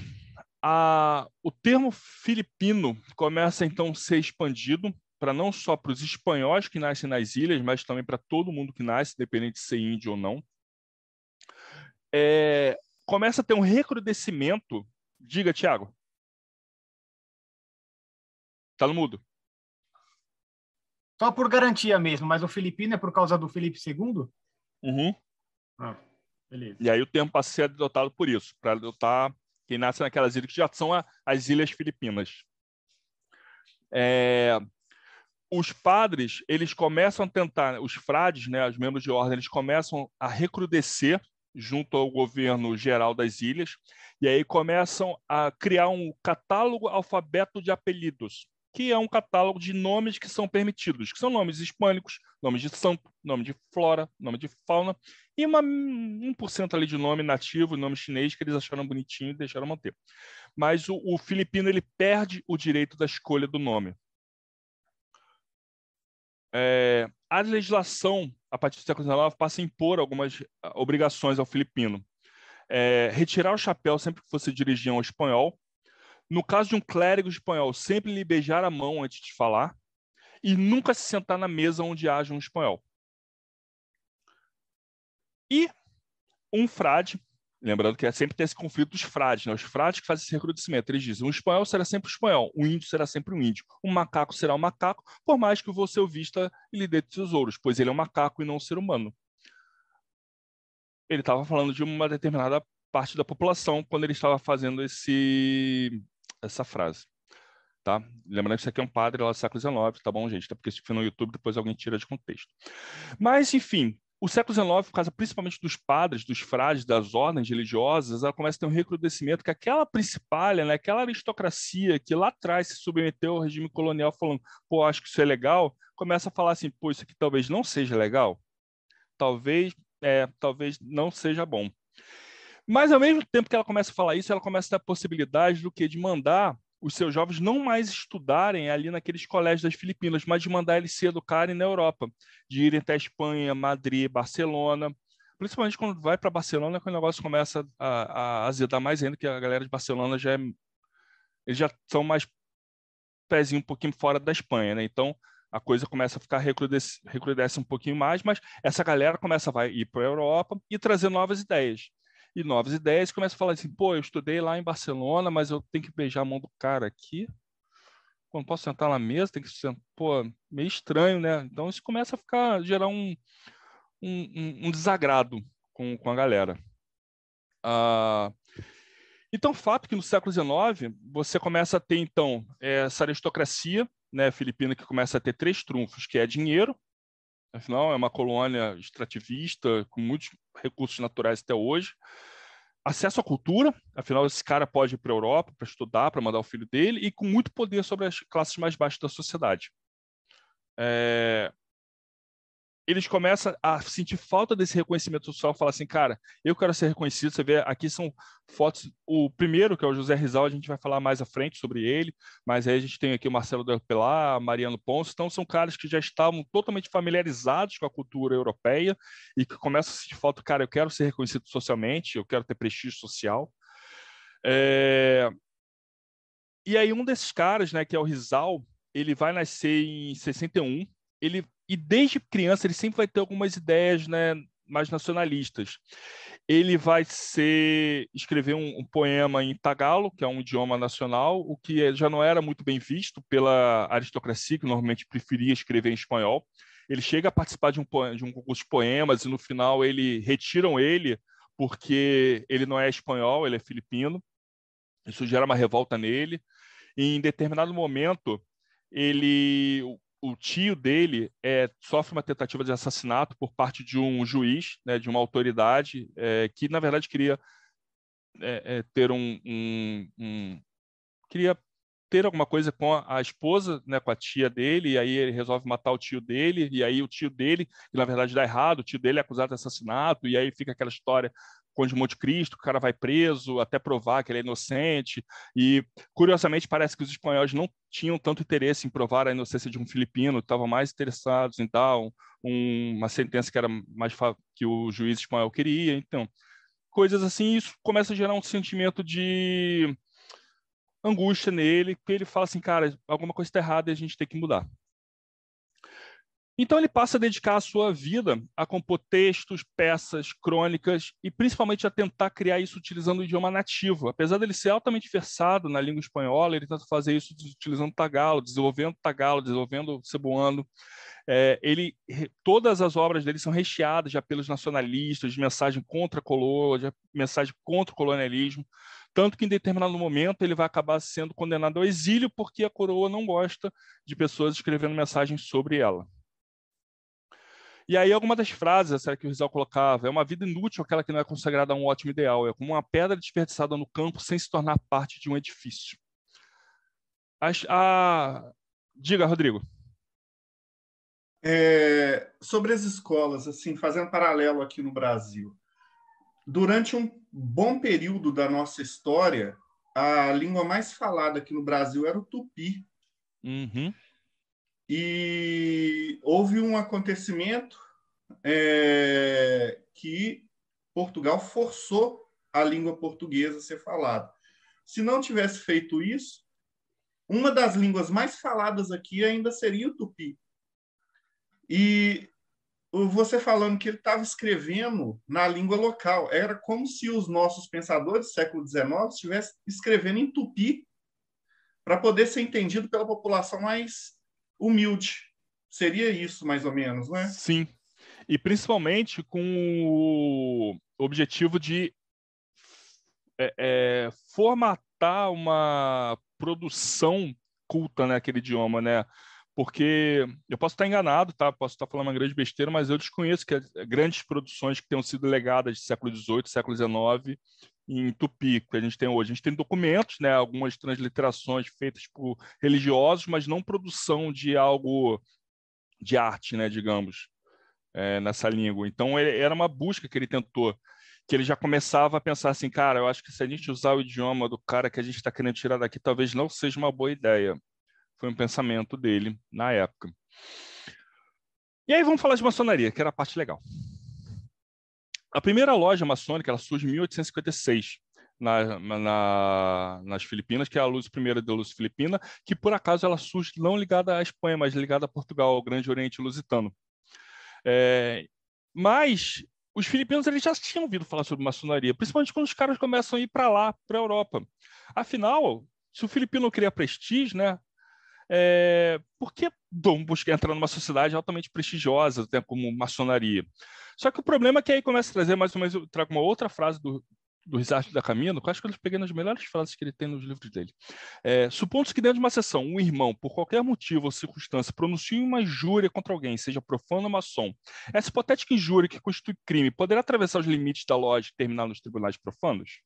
A, o termo filipino começa então a ser expandido para não só para os espanhóis que nascem nas ilhas, mas também para todo mundo que nasce, independente de ser índio ou não. É, começa a ter um recrudescimento. Diga, Tiago. Tá no mudo. Só por garantia mesmo, mas o filipino é por causa do Felipe II? Uhum. Ah. Beleza. E aí o termo passa a ser adotado por isso, para adotar quem nasce naquelas ilhas que já são a, as ilhas filipinas. É, os padres, eles começam a tentar, os frades, né, os membros de ordem, eles começam a recrudescer junto ao governo geral das ilhas, e aí começam a criar um catálogo alfabeto de apelidos, que é um catálogo de nomes que são permitidos, que são nomes hispânicos, nomes de santo, nome de flora, nome de fauna, e uma 1% ali de nome nativo, nome chinês, que eles acharam bonitinho e deixaram manter. Mas o, o filipino ele perde o direito da escolha do nome. É, a legislação, a partir do século XIX, passa a impor algumas ah, obrigações ao filipino. É, retirar o chapéu sempre que você dirigir ao espanhol, no caso de um clérigo espanhol, sempre lhe beijar a mão antes de falar e nunca se sentar na mesa onde haja um espanhol. E um frade, lembrando que é sempre tem esse conflito dos frades, né? os frades que fazem esse recrudescimento, eles dizem, um espanhol será sempre o espanhol, o índio será sempre o índio, um macaco será um macaco, por mais que você o vista e lhe dê tesouros, pois ele é um macaco e não um ser humano. Ele estava falando de uma determinada parte da população quando ele estava fazendo esse essa frase. Tá? Lembrando que isso aqui é um padre lá do século XIX, tá bom, gente? Tá? Porque se for no YouTube, depois alguém tira de contexto. Mas, enfim, o século XIX, por causa principalmente dos padres, dos frades, das ordens religiosas, ela começa a ter um recrudescimento que aquela principalha, né, aquela aristocracia que lá atrás se submeteu ao regime colonial falando, pô, acho que isso é legal, começa a falar assim, pô, isso aqui talvez não seja legal, talvez, é, talvez não seja bom. Mas ao mesmo tempo que ela começa a falar isso, ela começa a ter a possibilidade do que de mandar os seus jovens não mais estudarem ali naqueles colégios das Filipinas, mas de mandar eles se educarem na Europa, de irem até Espanha, Madrid, Barcelona. Principalmente quando vai para Barcelona, que o negócio começa a, a azedar mais ainda, que a galera de Barcelona já é, eles já são mais pezinho um pouquinho fora da Espanha, né? Então a coisa começa a ficar recrudesce, recrudesce um pouquinho mais, mas essa galera começa a vai ir para a Europa e trazer novas ideias e novas ideias, começa a falar assim, pô, eu estudei lá em Barcelona, mas eu tenho que beijar a mão do cara aqui. Não posso sentar na mesa, tem que sentar, pô, meio estranho, né? Então isso começa a ficar, gerar um, um, um desagrado com, com a galera. Ah, então, fato que no século XIX você começa a ter então essa aristocracia, né, filipina que começa a ter três trunfos, que é dinheiro, afinal é uma colônia extrativista com muitos recursos naturais até hoje. Acesso à cultura, afinal, esse cara pode ir para a Europa para estudar, para mandar o filho dele, e com muito poder sobre as classes mais baixas da sociedade. É, eles começam a sentir falta desse reconhecimento social, falar assim, cara, eu quero ser reconhecido. Você vê, aqui são fotos. O primeiro, que é o José Rizal, a gente vai falar mais à frente sobre ele, mas aí a gente tem aqui o Marcelo Del Pilar, Mariano Ponce, então são caras que já estavam totalmente familiarizados com a cultura europeia e que começam a sentir falta, cara, eu quero ser reconhecido socialmente, eu quero ter prestígio social. É... E aí um desses caras, né, que é o Rizal, ele vai nascer em 61, ele e desde criança ele sempre vai ter algumas ideias né, mais nacionalistas. Ele vai ser escrever um, um, poema em tagalo, que é um idioma nacional, o que já não era muito bem visto pela aristocracia, que normalmente preferia escrever em espanhol. Ele chega a participar de um, de um concurso de poemas e no final ele retiram ele porque ele não é espanhol, ele é filipino. Isso gera uma revolta nele. E em determinado momento, ele o tio dele é, sofre uma tentativa de assassinato por parte de um juiz, né, de uma autoridade, é, que na verdade queria é, é ter um, um, um, queria ter alguma coisa com a, a, esposa, né, com a tia dele, e aí ele resolve matar o tio dele, e aí o tio dele, que na verdade dá errado, o tio dele é acusado de assassinato, e aí fica aquela história Conde de Monte Cristo, o cara vai preso até provar que ele é inocente. E, curiosamente, parece que os espanhóis não tinham tanto interesse em provar a inocência de um filipino, estavam mais interessados em dar um, uma sentença que era mais que o juiz espanhol queria. Então, coisas assim, isso começa a gerar um sentimento de angústia nele, porque ele fala assim, cara, alguma coisa está errada e a gente tem que mudar. Então ele passa a dedicar a sua vida a compor textos, peças, crônicas e principalmente a tentar criar isso utilizando o idioma nativo. Apesar dele ser altamente versado na língua espanhola, ele tenta fazer isso utilizando tagalo, desenvolvendo tagalo, desenvolvendo cebuano. É, ele, todas as obras dele são recheadas de apelos nacionalistas, de mensagem contra a colônia, de mensagem contra o colonialismo, tanto que em determinado momento ele vai acabar sendo condenado ao exílio porque a coroa não gosta de pessoas escrevendo mensagens sobre ela. E aí, alguma das frases que o Rizal colocava é uma vida inútil aquela que não é consagrada a um ótimo ideal, é como uma pedra desperdiçada no campo sem se tornar parte de um edifício. As, a... Diga, Rodrigo. É, sobre as escolas, assim, fazendo paralelo aqui no Brasil. Durante um bom período da nossa história, a língua mais falada aqui no Brasil era o tupi. Uhum. E houve um acontecimento é, que Portugal forçou a língua portuguesa a ser falada. Se não tivesse feito isso, uma das línguas mais faladas aqui ainda seria o tupi. E você falando que ele estava escrevendo na língua local, era como se os nossos pensadores do século XIX estivessem escrevendo em tupi para poder ser entendido pela população mais humilde. Seria isso, mais ou menos, né? Sim. E principalmente com o objetivo de é, é, formatar uma produção culta naquele né, idioma, né? Porque eu posso estar enganado, tá? Posso estar falando uma grande besteira, mas eu desconheço que grandes produções que tenham sido legadas de século XVIII, século XIX, em tupi que a gente tem hoje. A gente tem documentos, né, algumas transliterações feitas por religiosos, mas não produção de algo de arte, né, digamos, é, nessa língua. Então ele, era uma busca que ele tentou. que ele já começava a pensar assim, cara, eu acho que se a gente usar o idioma do cara que a gente está querendo tirar daqui, talvez não seja uma boa ideia. Foi um pensamento dele na época. E aí vamos falar de maçonaria, que era a parte legal. A primeira loja maçônica ela surge em 1856 na, na, nas Filipinas, que é a luz primeira da luz filipina, que por acaso ela surge não ligada à Espanha, mas ligada a Portugal, ao Grande Oriente Lusitano. É, mas os filipinos eles já tinham ouvido falar sobre maçonaria, principalmente quando os caras começam a ir para lá, para a Europa. Afinal, se o filipino queria prestígio, né? É, por que Dom busca entrar numa sociedade altamente prestigiosa, né, como maçonaria? Só que o problema é que aí começa a trazer mais ou menos, eu trago uma outra frase do, do Risarte da Camino, que acho que eu peguei nas melhores frases que ele tem nos livros dele. É, Supondo-se que dentro de uma sessão, um irmão, por qualquer motivo ou circunstância, pronuncie uma injúria contra alguém, seja profano ou maçom, essa hipotética injúria que constitui crime poderá atravessar os limites da lógica e terminar nos tribunais profanos?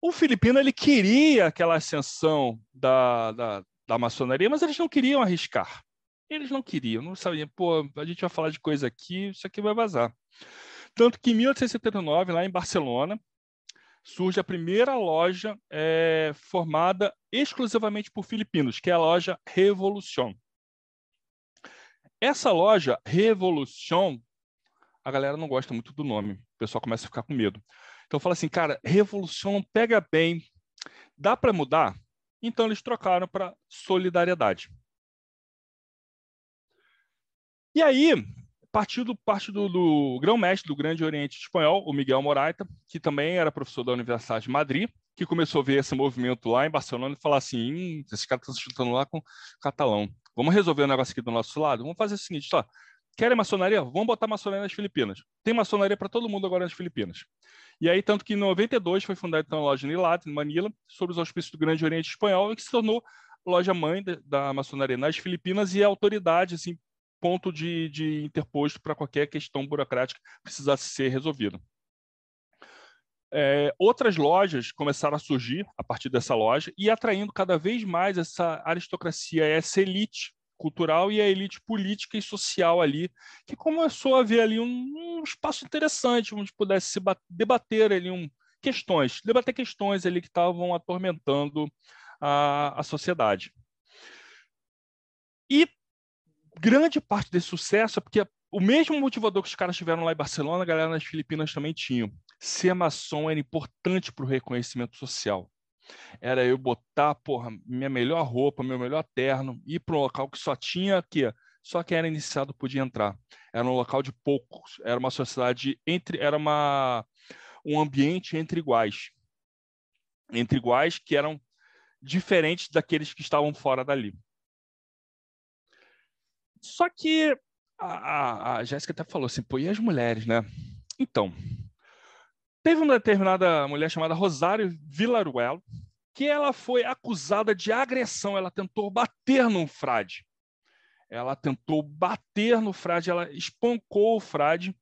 O filipino ele queria aquela ascensão da, da, da maçonaria, mas eles não queriam arriscar. Eles não queriam, não sabiam, pô, a gente vai falar de coisa aqui, isso aqui vai vazar. Tanto que em 1879, lá em Barcelona, surge a primeira loja é, formada exclusivamente por filipinos, que é a loja Revolution. Essa loja Revolution, a galera não gosta muito do nome, o pessoal começa a ficar com medo. Então fala assim, cara, Revolution pega bem, dá para mudar? Então eles trocaram para Solidariedade. E aí, partiu do, parte do, do grão-mestre do Grande Oriente Espanhol, o Miguel Moraita, que também era professor da Universidade de Madrid, que começou a ver esse movimento lá em Barcelona e falar assim: esses caras estão se chutando lá com catalão. Vamos resolver o um negócio aqui do nosso lado? Vamos fazer o seguinte: querem maçonaria? Vamos botar maçonaria nas Filipinas. Tem maçonaria para todo mundo agora nas Filipinas. E aí, tanto que em 92 foi fundada então, a loja Nilat, em Manila, sob os auspícios do Grande Oriente Espanhol, e que se tornou loja mãe da maçonaria nas Filipinas e a autoridade assim, ponto de, de interposto para qualquer questão burocrática precisasse ser resolvida. É, outras lojas começaram a surgir a partir dessa loja e atraindo cada vez mais essa aristocracia, essa elite cultural e a elite política e social ali, que começou a ver ali um, um espaço interessante onde pudesse se debater ali um, questões, debater questões ali que estavam atormentando a, a sociedade. E grande parte desse sucesso é porque o mesmo motivador que os caras tiveram lá em Barcelona, a galera nas Filipinas também tinha. Ser maçom era importante para o reconhecimento social. Era eu botar, porra, minha melhor roupa, meu melhor terno, ir para um local que só tinha que só quem era iniciado podia entrar. Era um local de poucos, era uma sociedade entre, era uma um ambiente entre iguais, entre iguais que eram diferentes daqueles que estavam fora dali. Só que a, a, Jéssica até falou assim, pô, e as mulheres, né? Então, teve uma determinada mulher chamada Rosário Villaruel, que ela foi acusada de agressão, ela tentou bater num frade. Ela tentou bater no frade, ela espancou o frade,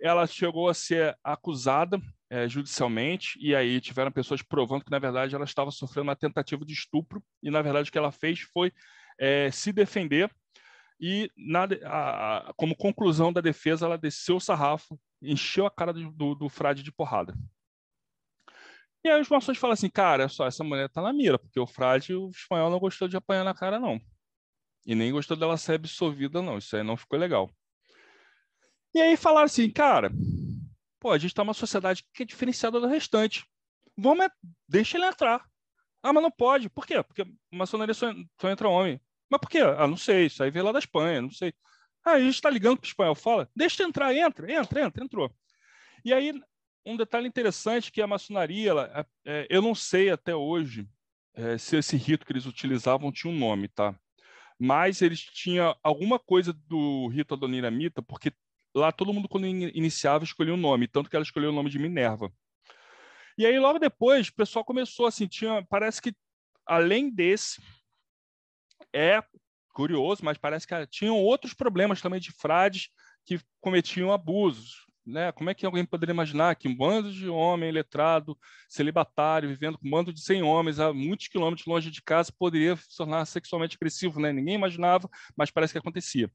ela chegou a ser acusada é, judicialmente, e aí tiveram pessoas provando que, na verdade, ela estava sofrendo uma tentativa de estupro, e, na verdade, o que ela fez foi é, se defender e na, a, a, como conclusão da defesa, ela desceu o sarrafo, encheu a cara do, do, do frade de porrada. E aí os maçons falam assim, cara, só essa mulher tá na mira, porque o frade, o espanhol não gostou de apanhar na cara, não. E nem gostou dela ser absolvida, não. Isso aí não ficou legal. E aí falaram assim, cara, pô, a gente tá numa sociedade que é diferenciada do restante. Vamos, deixa ele entrar. Ah, mas não pode. Por quê? Porque maçonaria só entra homem. Mas por quê? Ah, não sei, isso aí veio lá da Espanha, não sei. Ah, a gente está ligando que o espanhol fala, deixa entrar, entra, entra, entra, entrou. E aí, um detalhe interessante que a maçonaria, ela, é, eu não sei até hoje é, se esse rito que eles utilizavam tinha um nome, tá? Mas eles tinham alguma coisa do rito adoniramita, porque lá todo mundo, quando iniciava, escolhia um nome, tanto que ela escolheu o nome de Minerva. E aí, logo depois, o pessoal começou assim, tinha, parece que além desse, é curioso, mas parece que tinham outros problemas também de frades que cometiam abusos. né? Como é que alguém poderia imaginar que um bando de homem letrado, celibatário, vivendo com um bando de 100 homens a muitos quilômetros longe de casa, poderia se tornar sexualmente agressivo, né? Ninguém imaginava, mas parece que acontecia.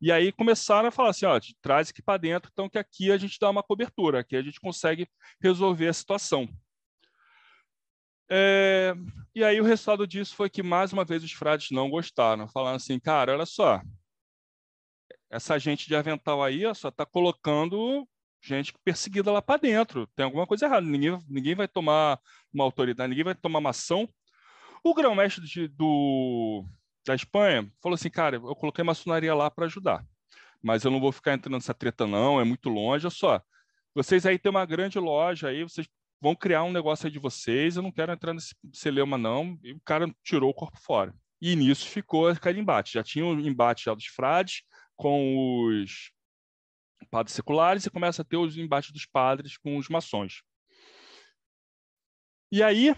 E aí começaram a falar assim, ó, traz aqui para dentro, então que aqui a gente dá uma cobertura, aqui a gente consegue resolver a situação. É, e aí o resultado disso foi que mais uma vez os frades não gostaram, falando assim, cara, olha só, essa gente de avental aí ó, só está colocando gente perseguida lá para dentro. Tem alguma coisa errada. Ninguém, ninguém vai tomar uma autoridade, ninguém vai tomar uma ação. O grão-mestre do, da Espanha falou assim, cara, eu coloquei maçonaria lá para ajudar, mas eu não vou ficar entrando nessa treta não, é muito longe, olha só. Vocês aí têm uma grande loja aí, vocês vão criar um negócio aí de vocês, eu não quero entrar nesse celeuma não. E o cara tirou o corpo fora. E nisso ficou aquele embate. Já tinha o um embate já dos frades com os padres seculares e começa a ter os embates dos padres com os maçons. E aí,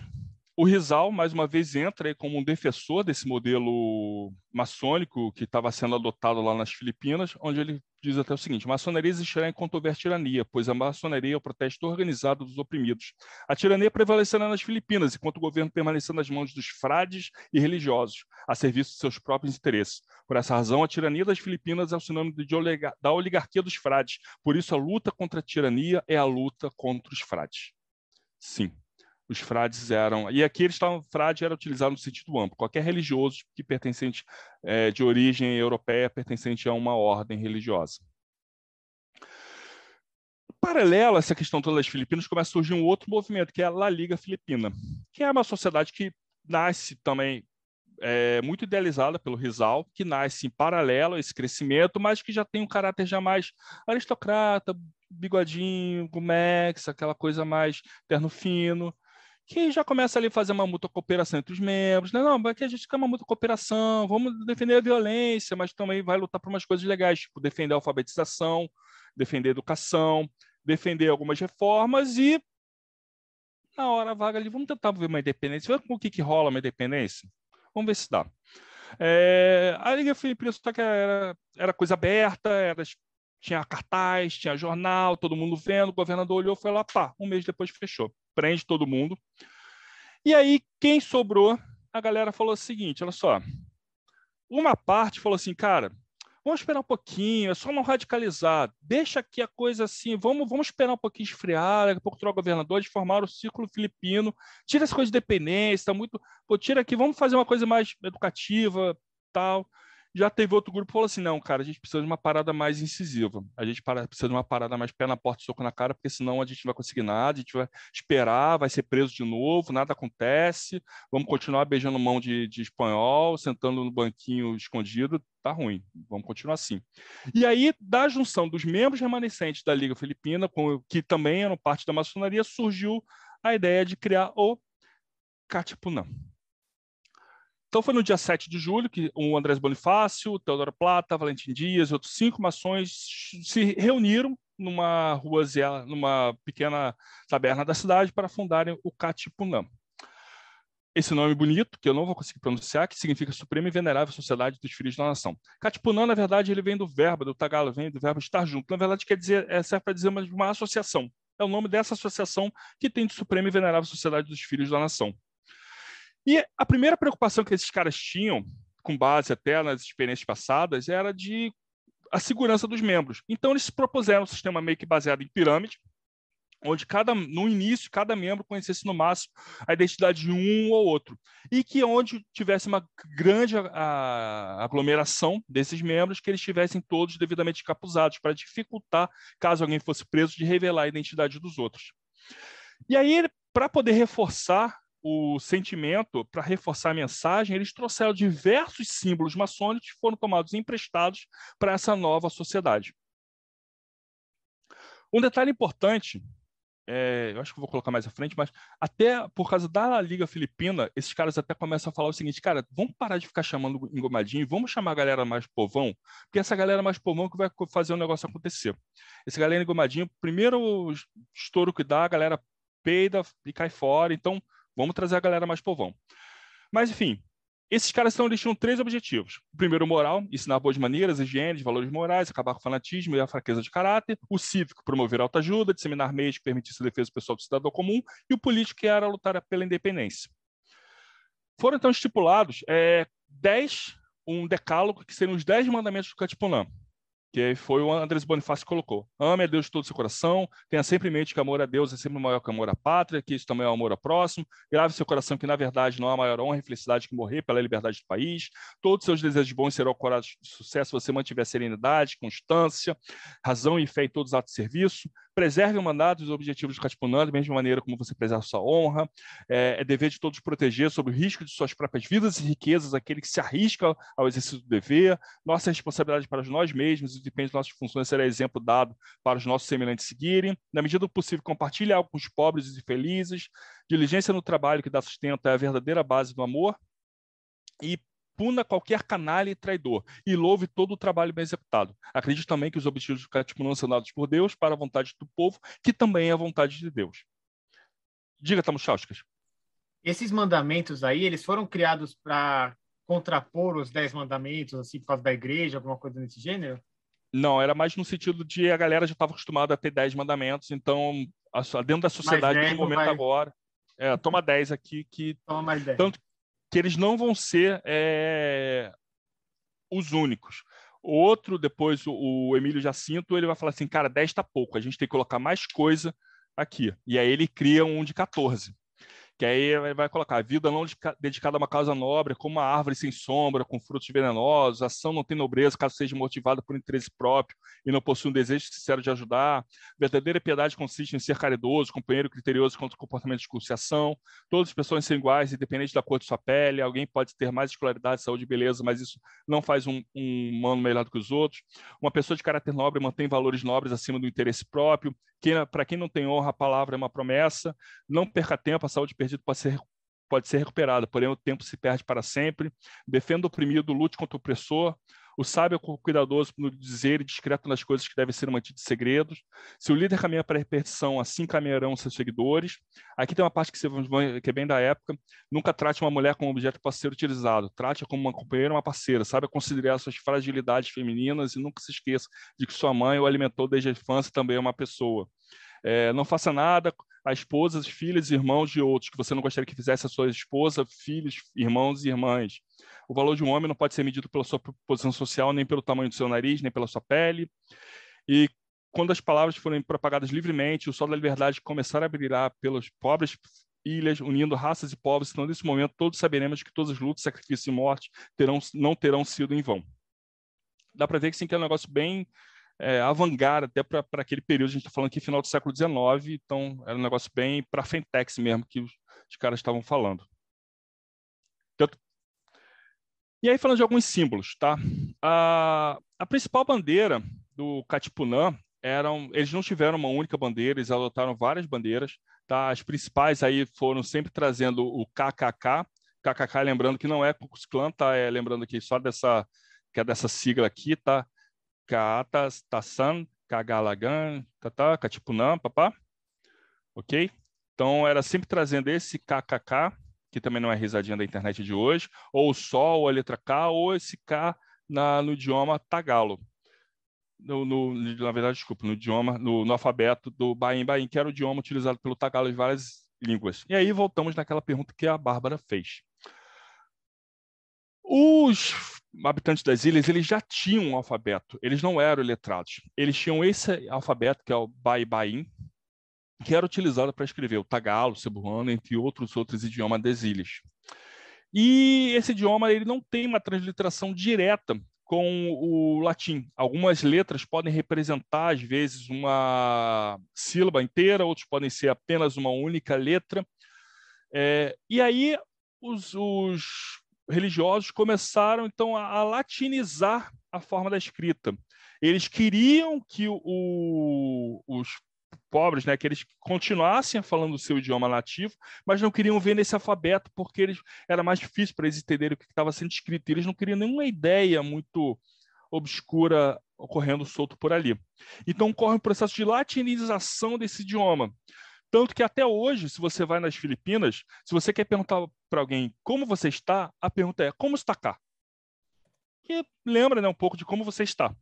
o Rizal, mais uma vez, entra aí como um defensor desse modelo maçônico que estava sendo adotado lá nas Filipinas, onde ele diz até o seguinte: maçonaria existirá enquanto houver tirania, pois a maçonaria é o protesto organizado dos oprimidos. A tirania prevalecerá nas Filipinas, enquanto o governo permanecer nas mãos dos frades e religiosos, a serviço de seus próprios interesses. Por essa razão, a tirania das Filipinas é o sinônimo oligar da oligarquia dos frades. Por isso, a luta contra a tirania é a luta contra os frades. Sim os frades eram. E aqui eles estavam. Frade era utilizado no sentido amplo. Qualquer religioso que pertencente é, de origem europeia, pertencente a uma ordem religiosa. Paralelo a essa questão toda das Filipinas, começa a surgir um outro movimento, que é a La Liga Filipina, que é uma sociedade que nasce também é, muito idealizada pelo Rizal, que nasce em paralelo a esse crescimento, mas que já tem um caráter já mais aristocrata, bigodinho, gumex, aquela coisa mais terno fino, que já começa ali a fazer uma mútua cooperação entre os membros. Né? Não, aqui a gente quer uma mútua cooperação, vamos defender a violência, mas também vai lutar por umas coisas legais, tipo defender a alfabetização, defender a educação, defender algumas reformas e na hora vaga ali, vamos tentar ver uma independência, ver o que, que rola uma independência. Vamos ver se dá. É, a Liga Filipina só que era, era coisa aberta, era, tinha cartaz, tinha jornal, todo mundo vendo, o governador olhou, foi lá, pá, um mês depois fechou prende todo mundo. E aí, quem sobrou, a galera falou o seguinte: olha só. Uma parte falou assim, cara, vamos esperar um pouquinho, é só não radicalizar, deixa aqui a coisa assim, vamos, vamos esperar um pouquinho esfriar, daqui a pouco troca o governador, de formar o círculo filipino, tira essa coisa de dependência, tá muito, pô, tira aqui, vamos fazer uma coisa mais educativa, tal. Já teve outro grupo que falou assim: não, cara, a gente precisa de uma parada mais incisiva. A gente precisa de uma parada mais pé na porta, soco na cara, porque senão a gente não vai conseguir nada, a gente vai esperar, vai ser preso de novo, nada acontece, vamos continuar beijando mão de, de espanhol, sentando no banquinho escondido, tá ruim, vamos continuar assim. E aí, da junção dos membros remanescentes da Liga Filipina, com, que também eram parte da maçonaria, surgiu a ideia de criar o Catipunã. Então foi no dia 7 de julho que o Andrés Bonifácio, Teodoro Plata, Valentim Dias e outros cinco maçons se reuniram numa rua, numa pequena taberna da cidade para fundarem o Catipunã. Esse nome bonito, que eu não vou conseguir pronunciar, que significa Suprema e Venerável Sociedade dos Filhos da Nação. Catipunã, na verdade, ele vem do verbo, do tagalo, vem do verbo estar junto. Na verdade, quer dizer, é, serve para dizer uma, uma associação. É o nome dessa associação que tem de Suprema e Venerável Sociedade dos Filhos da Nação. E a primeira preocupação que esses caras tinham, com base até nas experiências passadas, era de a segurança dos membros. Então eles propuseram um sistema meio que baseado em pirâmide, onde cada no início cada membro conhecesse no máximo a identidade de um ou outro e que onde tivesse uma grande a, aglomeração desses membros que eles estivessem todos devidamente encapuzados para dificultar caso alguém fosse preso de revelar a identidade dos outros. E aí para poder reforçar o sentimento, para reforçar a mensagem, eles trouxeram diversos símbolos maçônicos que foram tomados emprestados para essa nova sociedade. Um detalhe importante, é, eu acho que vou colocar mais à frente, mas até por causa da Liga Filipina, esses caras até começam a falar o seguinte, cara, vamos parar de ficar chamando engomadinho, vamos chamar a galera mais povão, porque essa galera mais povão que vai fazer o negócio acontecer. Esse galera engomadinho, primeiro estouro que dá, a galera peida e cai fora, então Vamos trazer a galera mais povão. Mas, enfim, Esses caras eles tinham três objetivos. O primeiro, moral, ensinar boas maneiras, higiene, valores morais, acabar com o fanatismo e a fraqueza de caráter. O cívico, promover alta ajuda, disseminar meios que permitissem a defesa pessoal do cidadão comum. E o político, que era lutar pela independência. Foram então estipulados é, dez, um decálogo, que seriam os dez mandamentos do Katipunã que foi o Andrés Bonifácio que colocou. Ame a Deus de todo o seu coração, tenha sempre em mente que amor a Deus é sempre maior que amor à pátria, que isso também é amor ao próximo, grave seu coração que, na verdade, não há maior honra e felicidade que morrer pela liberdade do país, todos os seus desejos bons serão corados de sucesso se você mantiver serenidade, constância, razão e fé em todos os atos de serviço, preserve o mandato e os objetivos do Catipunã da mesma maneira como você preserva sua honra, é, é dever de todos proteger sob o risco de suas próprias vidas e riquezas aquele que se arrisca ao exercício do dever, nossa responsabilidade para nós mesmos depende de nossas funções, será exemplo dado para os nossos semelhantes seguirem. Na medida do possível, compartilhe algo com os pobres e felizes. Diligência no trabalho que dá sustento é a verdadeira base do amor. E puna qualquer canalha e traidor, e louve todo o trabalho bem executado. Acredite também que os objetivos do não são dados por Deus para a vontade do povo, que também é a vontade de Deus. Diga, Tamuchauskas. Esses mandamentos aí, eles foram criados para contrapor os dez mandamentos, assim, por causa da igreja, alguma coisa desse gênero? Não, era mais no sentido de a galera já estava acostumada a ter 10 mandamentos, então, a, dentro da sociedade, no momento vai... agora, é, toma 10 aqui, que. Toma mais 10. Tanto que eles não vão ser é, os únicos. Outro, depois, o, o Emílio Jacinto, ele vai falar assim: cara, 10 está pouco, a gente tem que colocar mais coisa aqui. E aí ele cria um de 14 que aí vai colocar vida não dedicada a uma causa nobre, como uma árvore sem sombra, com frutos venenosos, ação não tem nobreza, caso seja motivada por interesse próprio e não possui um desejo sincero de ajudar. Verdadeira piedade consiste em ser caridoso, companheiro criterioso contra o comportamento de curso e ação. Todas as pessoas são iguais, independente da cor de sua pele. Alguém pode ter mais escolaridade, saúde e beleza, mas isso não faz um, um humano melhor do que os outros. Uma pessoa de caráter nobre mantém valores nobres acima do interesse próprio. Para quem não tem honra, a palavra é uma promessa. Não perca tempo, a saúde perdida pode ser pode ser recuperada, porém o tempo se perde para sempre. Defenda o oprimido, lute contra o opressor. O sábio é cuidadoso no dizer e discreto nas coisas que devem ser mantidas segredos. Se o líder caminha para a repetição, assim caminharão seus seguidores. Aqui tem uma parte que, que é bem da época. Nunca trate uma mulher como objeto para ser utilizado. Trate-a como uma companheira uma parceira. Saiba considerar suas fragilidades femininas e nunca se esqueça de que sua mãe o alimentou desde a infância também é uma pessoa. É, não faça nada a esposas, filhos e irmãos de outros, que você não gostaria que fizesse a sua esposa, filhos, irmãos e irmãs. O valor de um homem não pode ser medido pela sua posição social, nem pelo tamanho do seu nariz, nem pela sua pele. E quando as palavras forem propagadas livremente, o sol da liberdade começar a brilhar pelas pobres ilhas, unindo raças e povos, então nesse momento todos saberemos que todas as lutas, sacrifícios e morte terão, não terão sido em vão. Dá para ver que sim, que é um negócio bem é, avant-garde até para aquele período, a gente está falando aqui final do século XIX, então era um negócio bem para Fentex mesmo que os, os caras estavam falando. E aí falando de alguns símbolos, tá? A, a principal bandeira do Katipunã eram, eles não tiveram uma única bandeira, eles adotaram várias bandeiras, tá? As principais aí foram sempre trazendo o KKK, KKK lembrando que não é Ku Klux Klan, tá? É, lembrando aqui só dessa que é dessa sigla aqui, tá? Kaatas, Tassan, Kagalagan, Tata, Katipunam, papá. Ok? Então, era sempre trazendo esse KKK, que também não é risadinha da internet de hoje, ou só, ou a letra K, ou esse K na, no idioma tagalo. No, no, na verdade, desculpa, no idioma, no, no alfabeto do Baim Baim, que era o idioma utilizado pelo tagalo em várias línguas. E aí voltamos naquela pergunta que a Bárbara fez. Os habitantes das ilhas, eles já tinham um alfabeto, eles não eram letrados. Eles tinham esse alfabeto, que é o Baibaim, que era utilizado para escrever o tagalo, o cebuano, entre outros outros idiomas das ilhas. E esse idioma ele não tem uma transliteração direta com o latim. Algumas letras podem representar, às vezes, uma sílaba inteira, outros podem ser apenas uma única letra. É, e aí, os, os religiosos começaram então a, a latinizar a forma da escrita. Eles queriam que o, os pobres, né, que eles continuassem falando o seu idioma nativo, mas não queriam ver nesse alfabeto porque eles, era mais difícil para eles entenderem o que estava sendo escrito. Eles não queriam nenhuma ideia muito obscura ocorrendo solto por ali. Então ocorre um processo de latinização desse idioma. Tanto que até hoje, se você vai nas Filipinas, se você quer perguntar para alguém como você está, a pergunta é como está cá? Que lembra né, um pouco de como você está.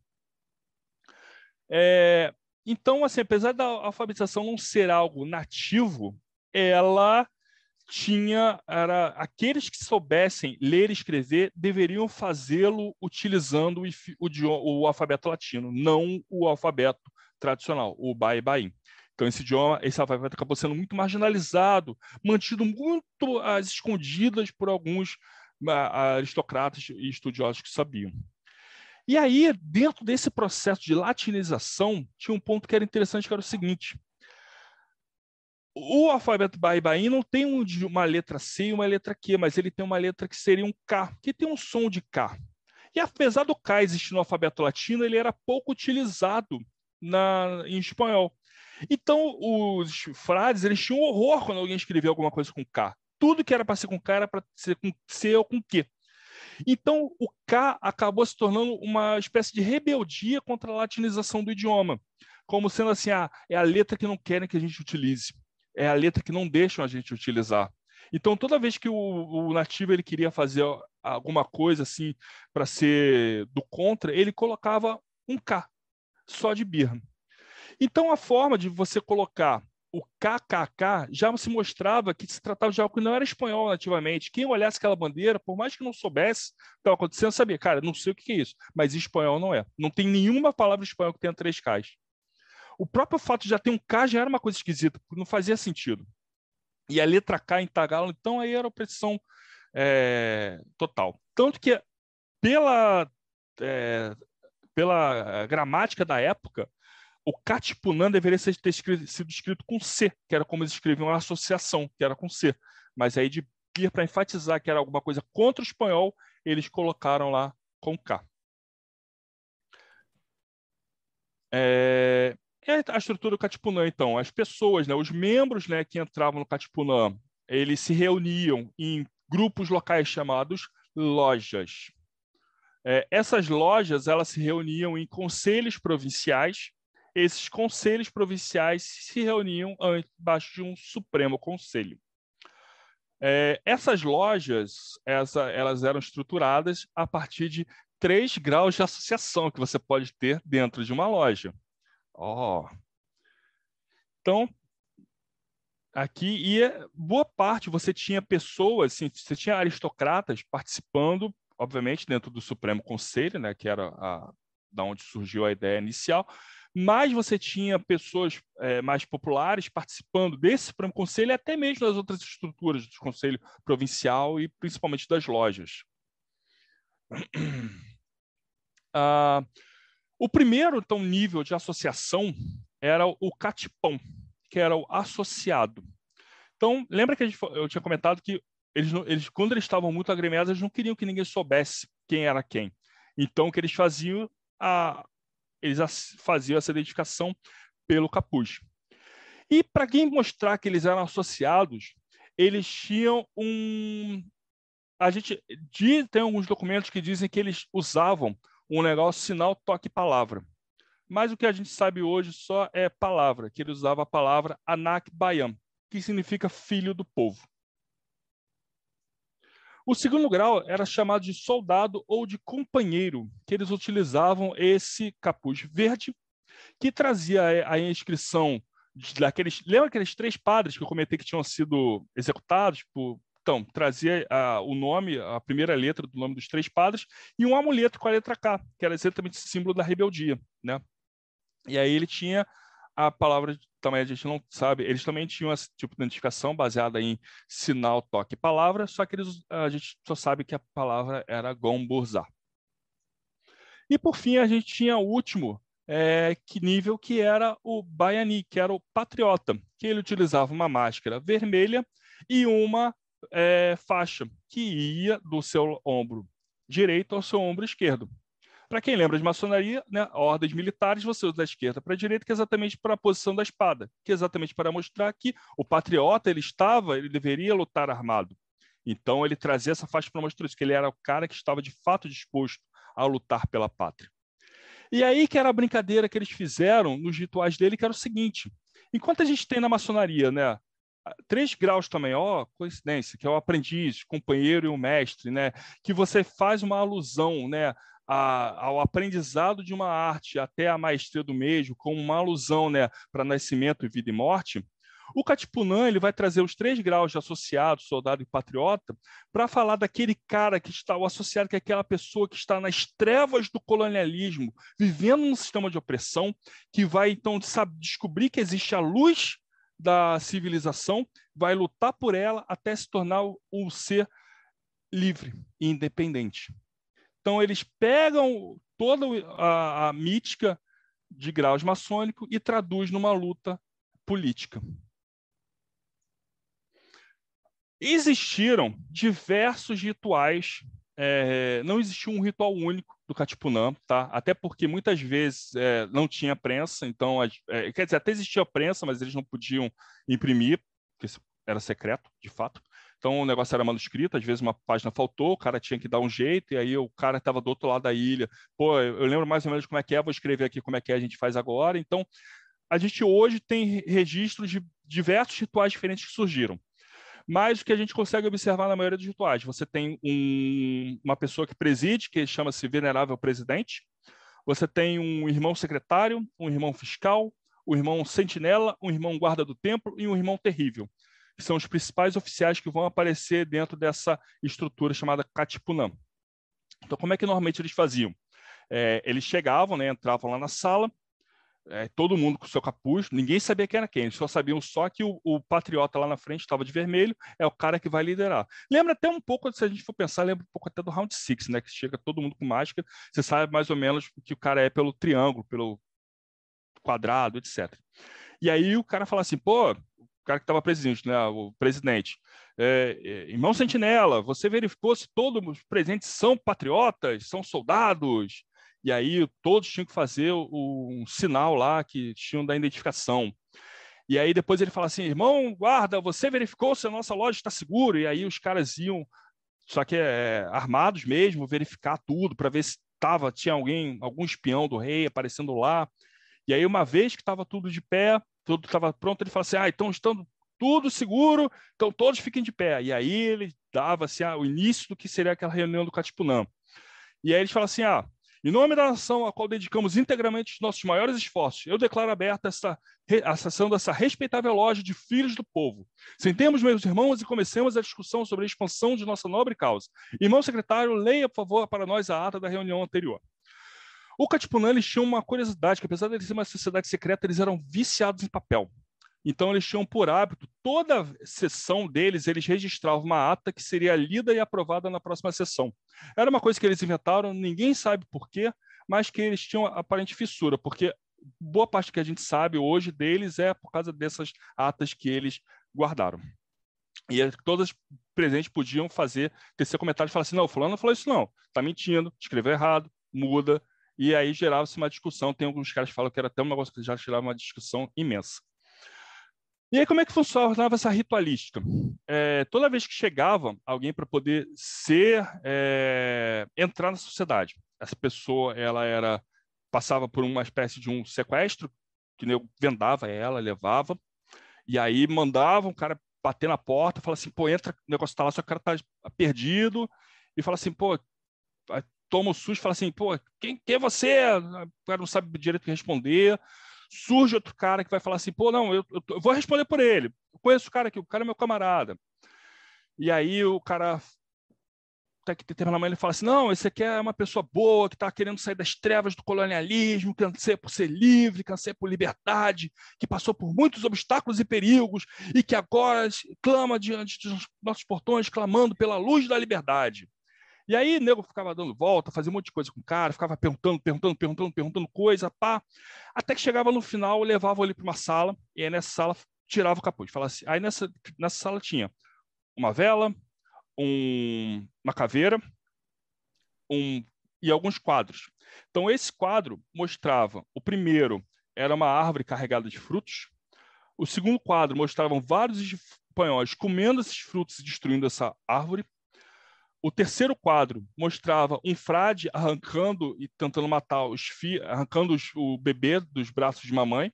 É, então, assim, apesar da alfabetização não ser algo nativo, ela tinha era aqueles que soubessem ler e escrever deveriam fazê-lo utilizando o, o, o, alfabeto latino, não o alfabeto tradicional, o bai-bai. Então esse idioma, esse alfabeto acabou sendo muito marginalizado, mantido muito às escondidas por alguns aristocratas e estudiosos que sabiam. E aí, dentro desse processo de latinização, tinha um ponto que era interessante, que era o seguinte: o alfabeto Baibaí não tem um, uma letra C e uma letra Q, mas ele tem uma letra que seria um K, que tem um som de K. E apesar do K existir no alfabeto latino, ele era pouco utilizado na, em espanhol. Então, os frades eles tinham horror quando alguém escrevia alguma coisa com K. Tudo que era para ser com K era para ser com C ou com Q. Então, o K acabou se tornando uma espécie de rebeldia contra a latinização do idioma, como sendo assim, ah, é a letra que não querem que a gente utilize é a letra que não deixam a gente utilizar. Então, toda vez que o, o nativo ele queria fazer alguma coisa assim para ser do contra, ele colocava um K, só de birra. Então, a forma de você colocar o KKK já se mostrava que se tratava de algo que não era espanhol nativamente. Quem olhasse aquela bandeira, por mais que não soubesse o que estava acontecendo, sabia, cara, não sei o que é isso, mas espanhol não é. Não tem nenhuma palavra espanhol que tenha três Ks. O próprio fato de já ter um K já era uma coisa esquisita, porque não fazia sentido. E a letra K em Tagalo, então aí era opressão é, total. Tanto que pela, é, pela gramática da época, o Katipunan deveria ter escrito, sido escrito com C, que era como eles escreviam a associação, que era com C. Mas aí de ir para enfatizar que era alguma coisa contra o espanhol, eles colocaram lá com K. É, é a estrutura do Katipunan, então. As pessoas, né, os membros né, que entravam no Katipunan, eles se reuniam em grupos locais chamados lojas. É, essas lojas elas se reuniam em conselhos provinciais. Esses conselhos provinciais se reuniam embaixo de um Supremo Conselho. É, essas lojas essa, elas eram estruturadas a partir de três graus de associação que você pode ter dentro de uma loja. Oh. Então, aqui boa parte você tinha pessoas, assim, você tinha aristocratas participando, obviamente dentro do Supremo Conselho, né, que era a, da onde surgiu a ideia inicial, mas você tinha pessoas é, mais populares participando desse Supremo Conselho e até mesmo das outras estruturas do Conselho Provincial e principalmente das lojas. Ah, o primeiro então, nível de associação era o catipão, que era o associado. Então, lembra que gente, eu tinha comentado que eles, eles, quando eles estavam muito agremiados, eles não queriam que ninguém soubesse quem era quem. Então, o que eles faziam, a, eles faziam essa identificação pelo capuz. E para quem mostrar que eles eram associados, eles tinham um. A gente tem alguns documentos que dizem que eles usavam um negócio sinal, toque, palavra. Mas o que a gente sabe hoje só é palavra, que ele usava a palavra Anak Bayam, que significa filho do povo. O segundo grau era chamado de soldado ou de companheiro, que eles utilizavam esse capuz verde, que trazia a inscrição daqueles. Lembra aqueles três padres que eu comentei que tinham sido executados por, então, trazia a, o nome, a primeira letra do nome dos três padres, e um amuleto com a letra K, que era exatamente símbolo da rebeldia. Né? E aí ele tinha a palavra, também a gente não sabe, eles também tinham esse tipo de identificação baseada em sinal, toque e palavra, só que eles, a gente só sabe que a palavra era Gomburzá. E por fim, a gente tinha o último é, que nível, que era o Baiani, que era o patriota, que ele utilizava uma máscara vermelha e uma é, faixa que ia do seu ombro direito ao seu ombro esquerdo. Para quem lembra de maçonaria, né, ordens militares, você usa da esquerda para a direita, que é exatamente para a posição da espada, que é exatamente para mostrar que o patriota ele estava, ele deveria lutar armado. Então ele trazia essa faixa para mostrar isso, que ele era o cara que estava de fato disposto a lutar pela pátria. E aí que era a brincadeira que eles fizeram nos rituais dele, que era o seguinte: Enquanto a gente tem na maçonaria, né, três graus também, ó, coincidência, que é o aprendiz, companheiro e o mestre, né, que você faz uma alusão, né, a, ao aprendizado de uma arte até a maestria do mesmo, como uma alusão, né, para nascimento, vida e morte. O Katipunan ele vai trazer os três graus de associado, soldado e patriota, para falar daquele cara que está, o associado, que é aquela pessoa que está nas trevas do colonialismo, vivendo num sistema de opressão, que vai então sabe, descobrir que existe a luz da civilização, vai lutar por ela até se tornar um ser livre e independente. Então, eles pegam toda a, a mítica de graus maçônicos e traduz numa luta política. Existiram diversos rituais, é, não existiu um ritual único do Katipunã, tá? Até porque muitas vezes é, não tinha prensa, então, é, quer dizer, até existia prensa, mas eles não podiam imprimir, porque era secreto, de fato. Então o negócio era manuscrito, às vezes uma página faltou, o cara tinha que dar um jeito, e aí o cara estava do outro lado da ilha. Pô, eu lembro mais ou menos como é que é, vou escrever aqui como é que é, a gente faz agora. Então, a gente hoje tem registros de diversos rituais diferentes que surgiram. Mas o que a gente consegue observar na maioria dos rituais, você tem um, uma pessoa que preside, que chama-se Venerável Presidente, você tem um irmão secretário, um irmão fiscal, um irmão sentinela, um irmão guarda do templo e um irmão terrível, que são os principais oficiais que vão aparecer dentro dessa estrutura chamada Katipunam. Então, como é que normalmente eles faziam? É, eles chegavam, né, entravam lá na sala, é, todo mundo com seu capuz, ninguém sabia quem era quem, eles só sabiam só que o, o patriota lá na frente estava de vermelho, é o cara que vai liderar. Lembra até um pouco, se a gente for pensar, lembra um pouco até do Round Six, né? Que chega todo mundo com máscara, você sabe mais ou menos que o cara é pelo triângulo, pelo quadrado, etc. E aí o cara fala assim, pô, cara que estava presidente, né? O presidente, é, é, irmão Sentinela, você verificou se todos os presentes são patriotas, são soldados? e aí todos tinham que fazer o, um sinal lá que tinham da identificação. E aí depois ele fala assim, irmão, guarda, você verificou se a nossa loja está segura? E aí os caras iam, só que é, armados mesmo, verificar tudo para ver se tava, tinha alguém, algum espião do rei aparecendo lá. E aí uma vez que estava tudo de pé, tudo estava pronto, ele fala assim, ah, então estando tudo seguro, então todos fiquem de pé. E aí ele dava assim, ah, o início do que seria aquela reunião do Catipunã. E aí eles falam assim, ah, em nome da nação a qual dedicamos integralmente os nossos maiores esforços, eu declaro aberta essa, a sessão dessa respeitável loja de filhos do povo. Sentemos, meus irmãos, e comecemos a discussão sobre a expansão de nossa nobre causa. Irmão secretário, leia, por favor, para nós a ata da reunião anterior. O Katipunan, eles tinham uma curiosidade, que apesar de eles serem uma sociedade secreta, eles eram viciados em papel. Então, eles tinham por hábito, toda sessão deles, eles registravam uma ata que seria lida e aprovada na próxima sessão. Era uma coisa que eles inventaram, ninguém sabe por quê, mas que eles tinham aparente fissura, porque boa parte que a gente sabe hoje deles é por causa dessas atas que eles guardaram. E todas as presentes podiam fazer, tecer comentário e falar assim: não, fulano não falou isso, não, está mentindo, escreveu errado, muda. E aí gerava-se uma discussão. Tem alguns caras que falam que era até um negócio que já gerava uma discussão imensa. E aí, como é que funcionava essa ritualística? É, toda vez que chegava alguém para poder ser, é, entrar na sociedade, essa pessoa ela era passava por uma espécie de um sequestro, que eu vendava ela, levava, e aí mandava um cara bater na porta, falar assim, pô, entra, o negócio está lá, o cara está perdido, e fala assim, pô, toma o susto, fala assim, pô, quem, quem é você? O cara não sabe direito o que responder, surge outro cara que vai falar assim, pô, não, eu, eu, eu vou responder por ele. Eu conheço o cara aqui, o cara é meu camarada. E aí o cara tá que termina ele fala assim: não, esse aqui é uma pessoa boa que está querendo sair das trevas do colonialismo, que anseia por ser livre, que anseia por liberdade, que passou por muitos obstáculos e perigos e que agora clama diante dos nossos portões, clamando pela luz da liberdade. E aí, nego ficava dando volta, fazia um monte de coisa com o cara, ficava perguntando, perguntando, perguntando, perguntando coisa, pá. Até que chegava no final, levava ele para uma sala, e aí nessa sala tirava o capuz. Falava assim, aí nessa, nessa sala tinha uma vela, um, uma caveira um, e alguns quadros. Então, esse quadro mostrava: o primeiro era uma árvore carregada de frutos, o segundo quadro mostrava vários espanhóis comendo esses frutos e destruindo essa árvore. O terceiro quadro mostrava um frade arrancando e tentando matar os arrancando os, o bebê dos braços de mamãe.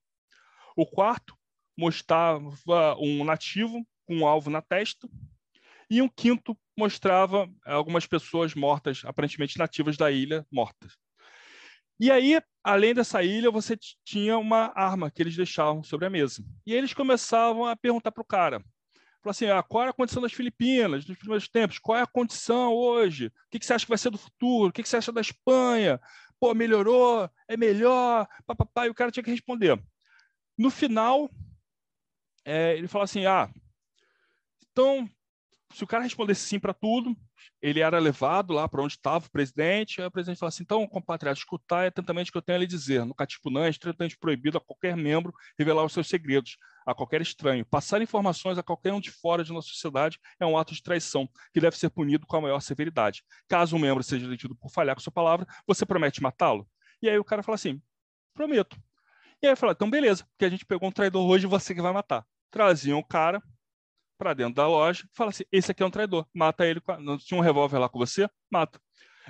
O quarto mostrava um nativo com um alvo na testa, e um quinto mostrava algumas pessoas mortas, aparentemente nativas da ilha, mortas. E aí, além dessa ilha, você tinha uma arma que eles deixavam sobre a mesa. E eles começavam a perguntar para o cara, assim, ah, qual é a condição das Filipinas nos primeiros tempos? Qual é a condição hoje? O que, que você acha que vai ser do futuro? O que, que você acha da Espanha? Pô, melhorou? É melhor? Papapá, e o cara tinha que responder. No final, é, ele falou assim, ah, então, se o cara respondesse sim para tudo, ele era levado lá para onde estava o presidente, aí o presidente falou assim, então, compatriota, escutar é atentamente o que eu tenho a lhe dizer. No Catipunã é estritamente proibido a qualquer membro revelar os seus segredos a qualquer estranho. Passar informações a qualquer um de fora de nossa sociedade é um ato de traição, que deve ser punido com a maior severidade. Caso um membro seja detido por falhar com sua palavra, você promete matá-lo? E aí o cara fala assim, prometo. E aí eu falo, então beleza, porque a gente pegou um traidor hoje e você que vai matar. Traziam o cara, para dentro da loja, fala assim: esse aqui é um traidor, mata ele. Não tinha um revólver lá com você? Mata.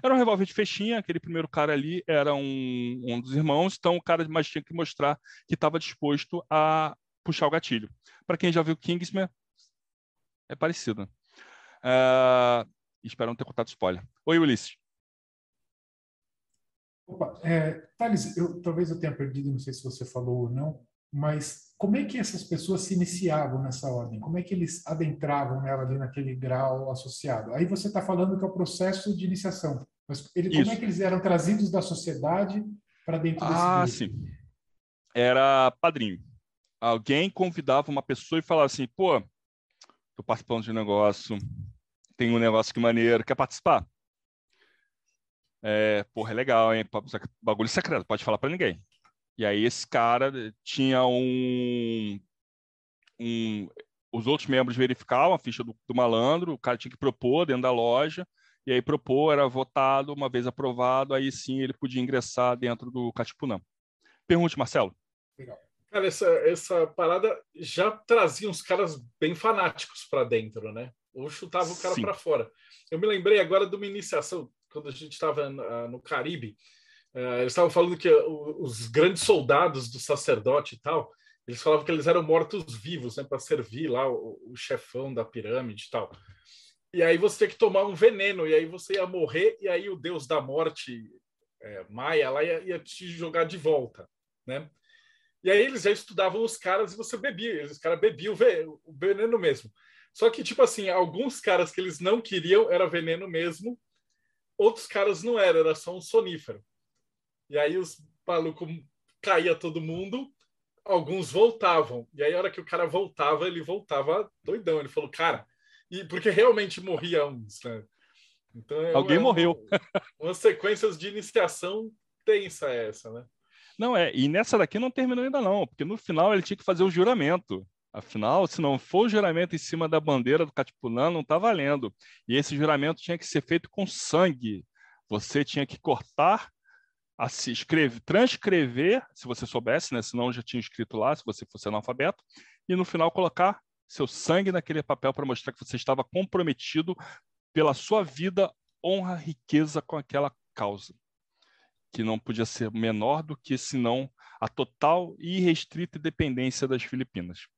Era um revólver de fechinha, aquele primeiro cara ali era um, um dos irmãos, então o cara mais tinha que mostrar que estava disposto a puxar o gatilho. Para quem já viu Kingsman, é parecido. Uh, espero não ter contado spoiler. Oi, Ulisses. Opa, é, Thales, eu, talvez eu tenha perdido, não sei se você falou ou não, mas como é que essas pessoas se iniciavam nessa ordem? Como é que eles adentravam nela ali naquele grau associado? Aí você está falando que é o processo de iniciação. Mas ele, como é que eles eram trazidos da sociedade para dentro desse Ah, grupo? sim. Era padrinho. Alguém convidava uma pessoa e falava assim, pô, estou participando de um negócio, tem um negócio que maneiro, quer participar? É, porra, é legal, hein? Bagulho secreto, pode falar para ninguém. E aí esse cara tinha um, um os outros membros verificavam a ficha do, do, malandro, o cara tinha que propor dentro da loja, e aí propor, era votado, uma vez aprovado, aí sim ele podia ingressar dentro do Catipunã. Pergunte, Marcelo. Legal. Cara, essa, essa parada já trazia uns caras bem fanáticos para dentro, né? Ou chutava o cara para fora. Eu me lembrei agora de uma iniciação, quando a gente estava no Caribe, eles estavam falando que uh, os grandes soldados do sacerdote e tal, eles falavam que eles eram mortos-vivos, né, para servir lá o, o, chefão da pirâmide e tal. E aí você tinha que tomar um veneno, e aí você ia morrer, e aí o deus da morte, é, Maia, lá ia, ia, te jogar de volta, né? E aí eles já estudavam os caras e você bebia, os caras bebiam o veneno mesmo. Só que, tipo assim, alguns caras que eles não queriam era veneno mesmo, outros caras não era, era só um sonífero. E aí os malucos caía todo mundo, alguns voltavam. E aí a hora que o cara voltava, ele voltava doidão. Ele falou, cara, e porque realmente morria uns, né? Então, é Alguém uma, morreu. Umas sequências de iniciação tensa essa, né? Não, é, e nessa daqui não terminou ainda não, porque no final ele tinha que fazer o juramento. Afinal, se não for o juramento em cima da bandeira do Catipulã, não está valendo. E esse juramento tinha que ser feito com sangue. Você tinha que cortar a se escrever, transcrever, se você soubesse, né? senão já tinha escrito lá, se você fosse analfabeto, e no final colocar seu sangue naquele papel para mostrar que você estava comprometido pela sua vida, honra, riqueza com aquela causa, que não podia ser menor do que, senão, a total e irrestrita dependência das Filipinas.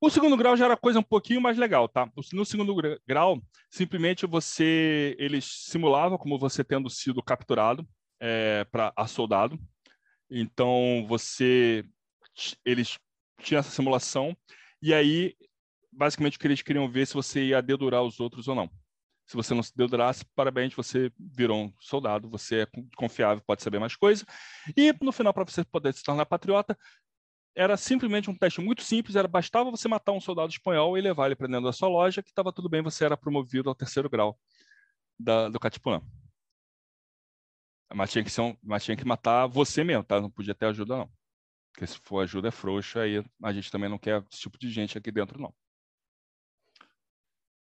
O segundo grau já era coisa um pouquinho mais legal, tá? No segundo grau, simplesmente você eles simulavam como você tendo sido capturado é, para a soldado. Então você eles tinham essa simulação e aí basicamente o que eles queriam ver se você ia dedurar os outros ou não. Se você não se dedurasse, parabéns, você virou um soldado, você é confiável, pode saber mais coisa. E no final, para você poder se tornar patriota, era simplesmente um teste muito simples, era bastava você matar um soldado espanhol e levar ele para dentro da sua loja, que estava tudo bem, você era promovido ao terceiro grau da, do Catipuã. Mas tinha, que ser um, mas tinha que matar você mesmo, tá? Não podia ter ajuda, não. Porque se for ajuda é frouxa, aí a gente também não quer esse tipo de gente aqui dentro, não.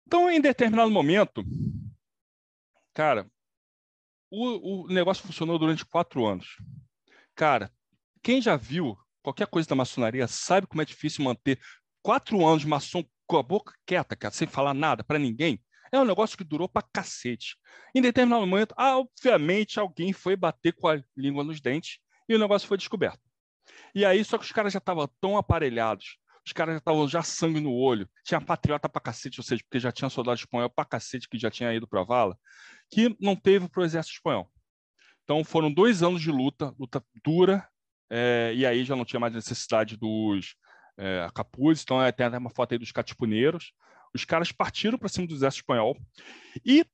Então, em determinado momento, cara, o, o negócio funcionou durante quatro anos. Cara, quem já viu qualquer coisa da maçonaria sabe como é difícil manter quatro anos de maçom com a boca quieta, cara, sem falar nada para ninguém. É um negócio que durou pra cacete. Em determinado momento, obviamente, alguém foi bater com a língua nos dentes e o negócio foi descoberto. E aí, só que os caras já estavam tão aparelhados, os caras já estavam já sangue no olho, tinha patriota pra cacete, ou seja, porque já tinha soldado espanhol pra cacete que já tinha ido pra vala, que não teve pro exército espanhol. Então foram dois anos de luta, luta dura, é, e aí já não tinha mais necessidade dos é, capuzes, então é, tem até uma foto aí dos catipuneiros. Os caras partiram para cima do exército espanhol. E,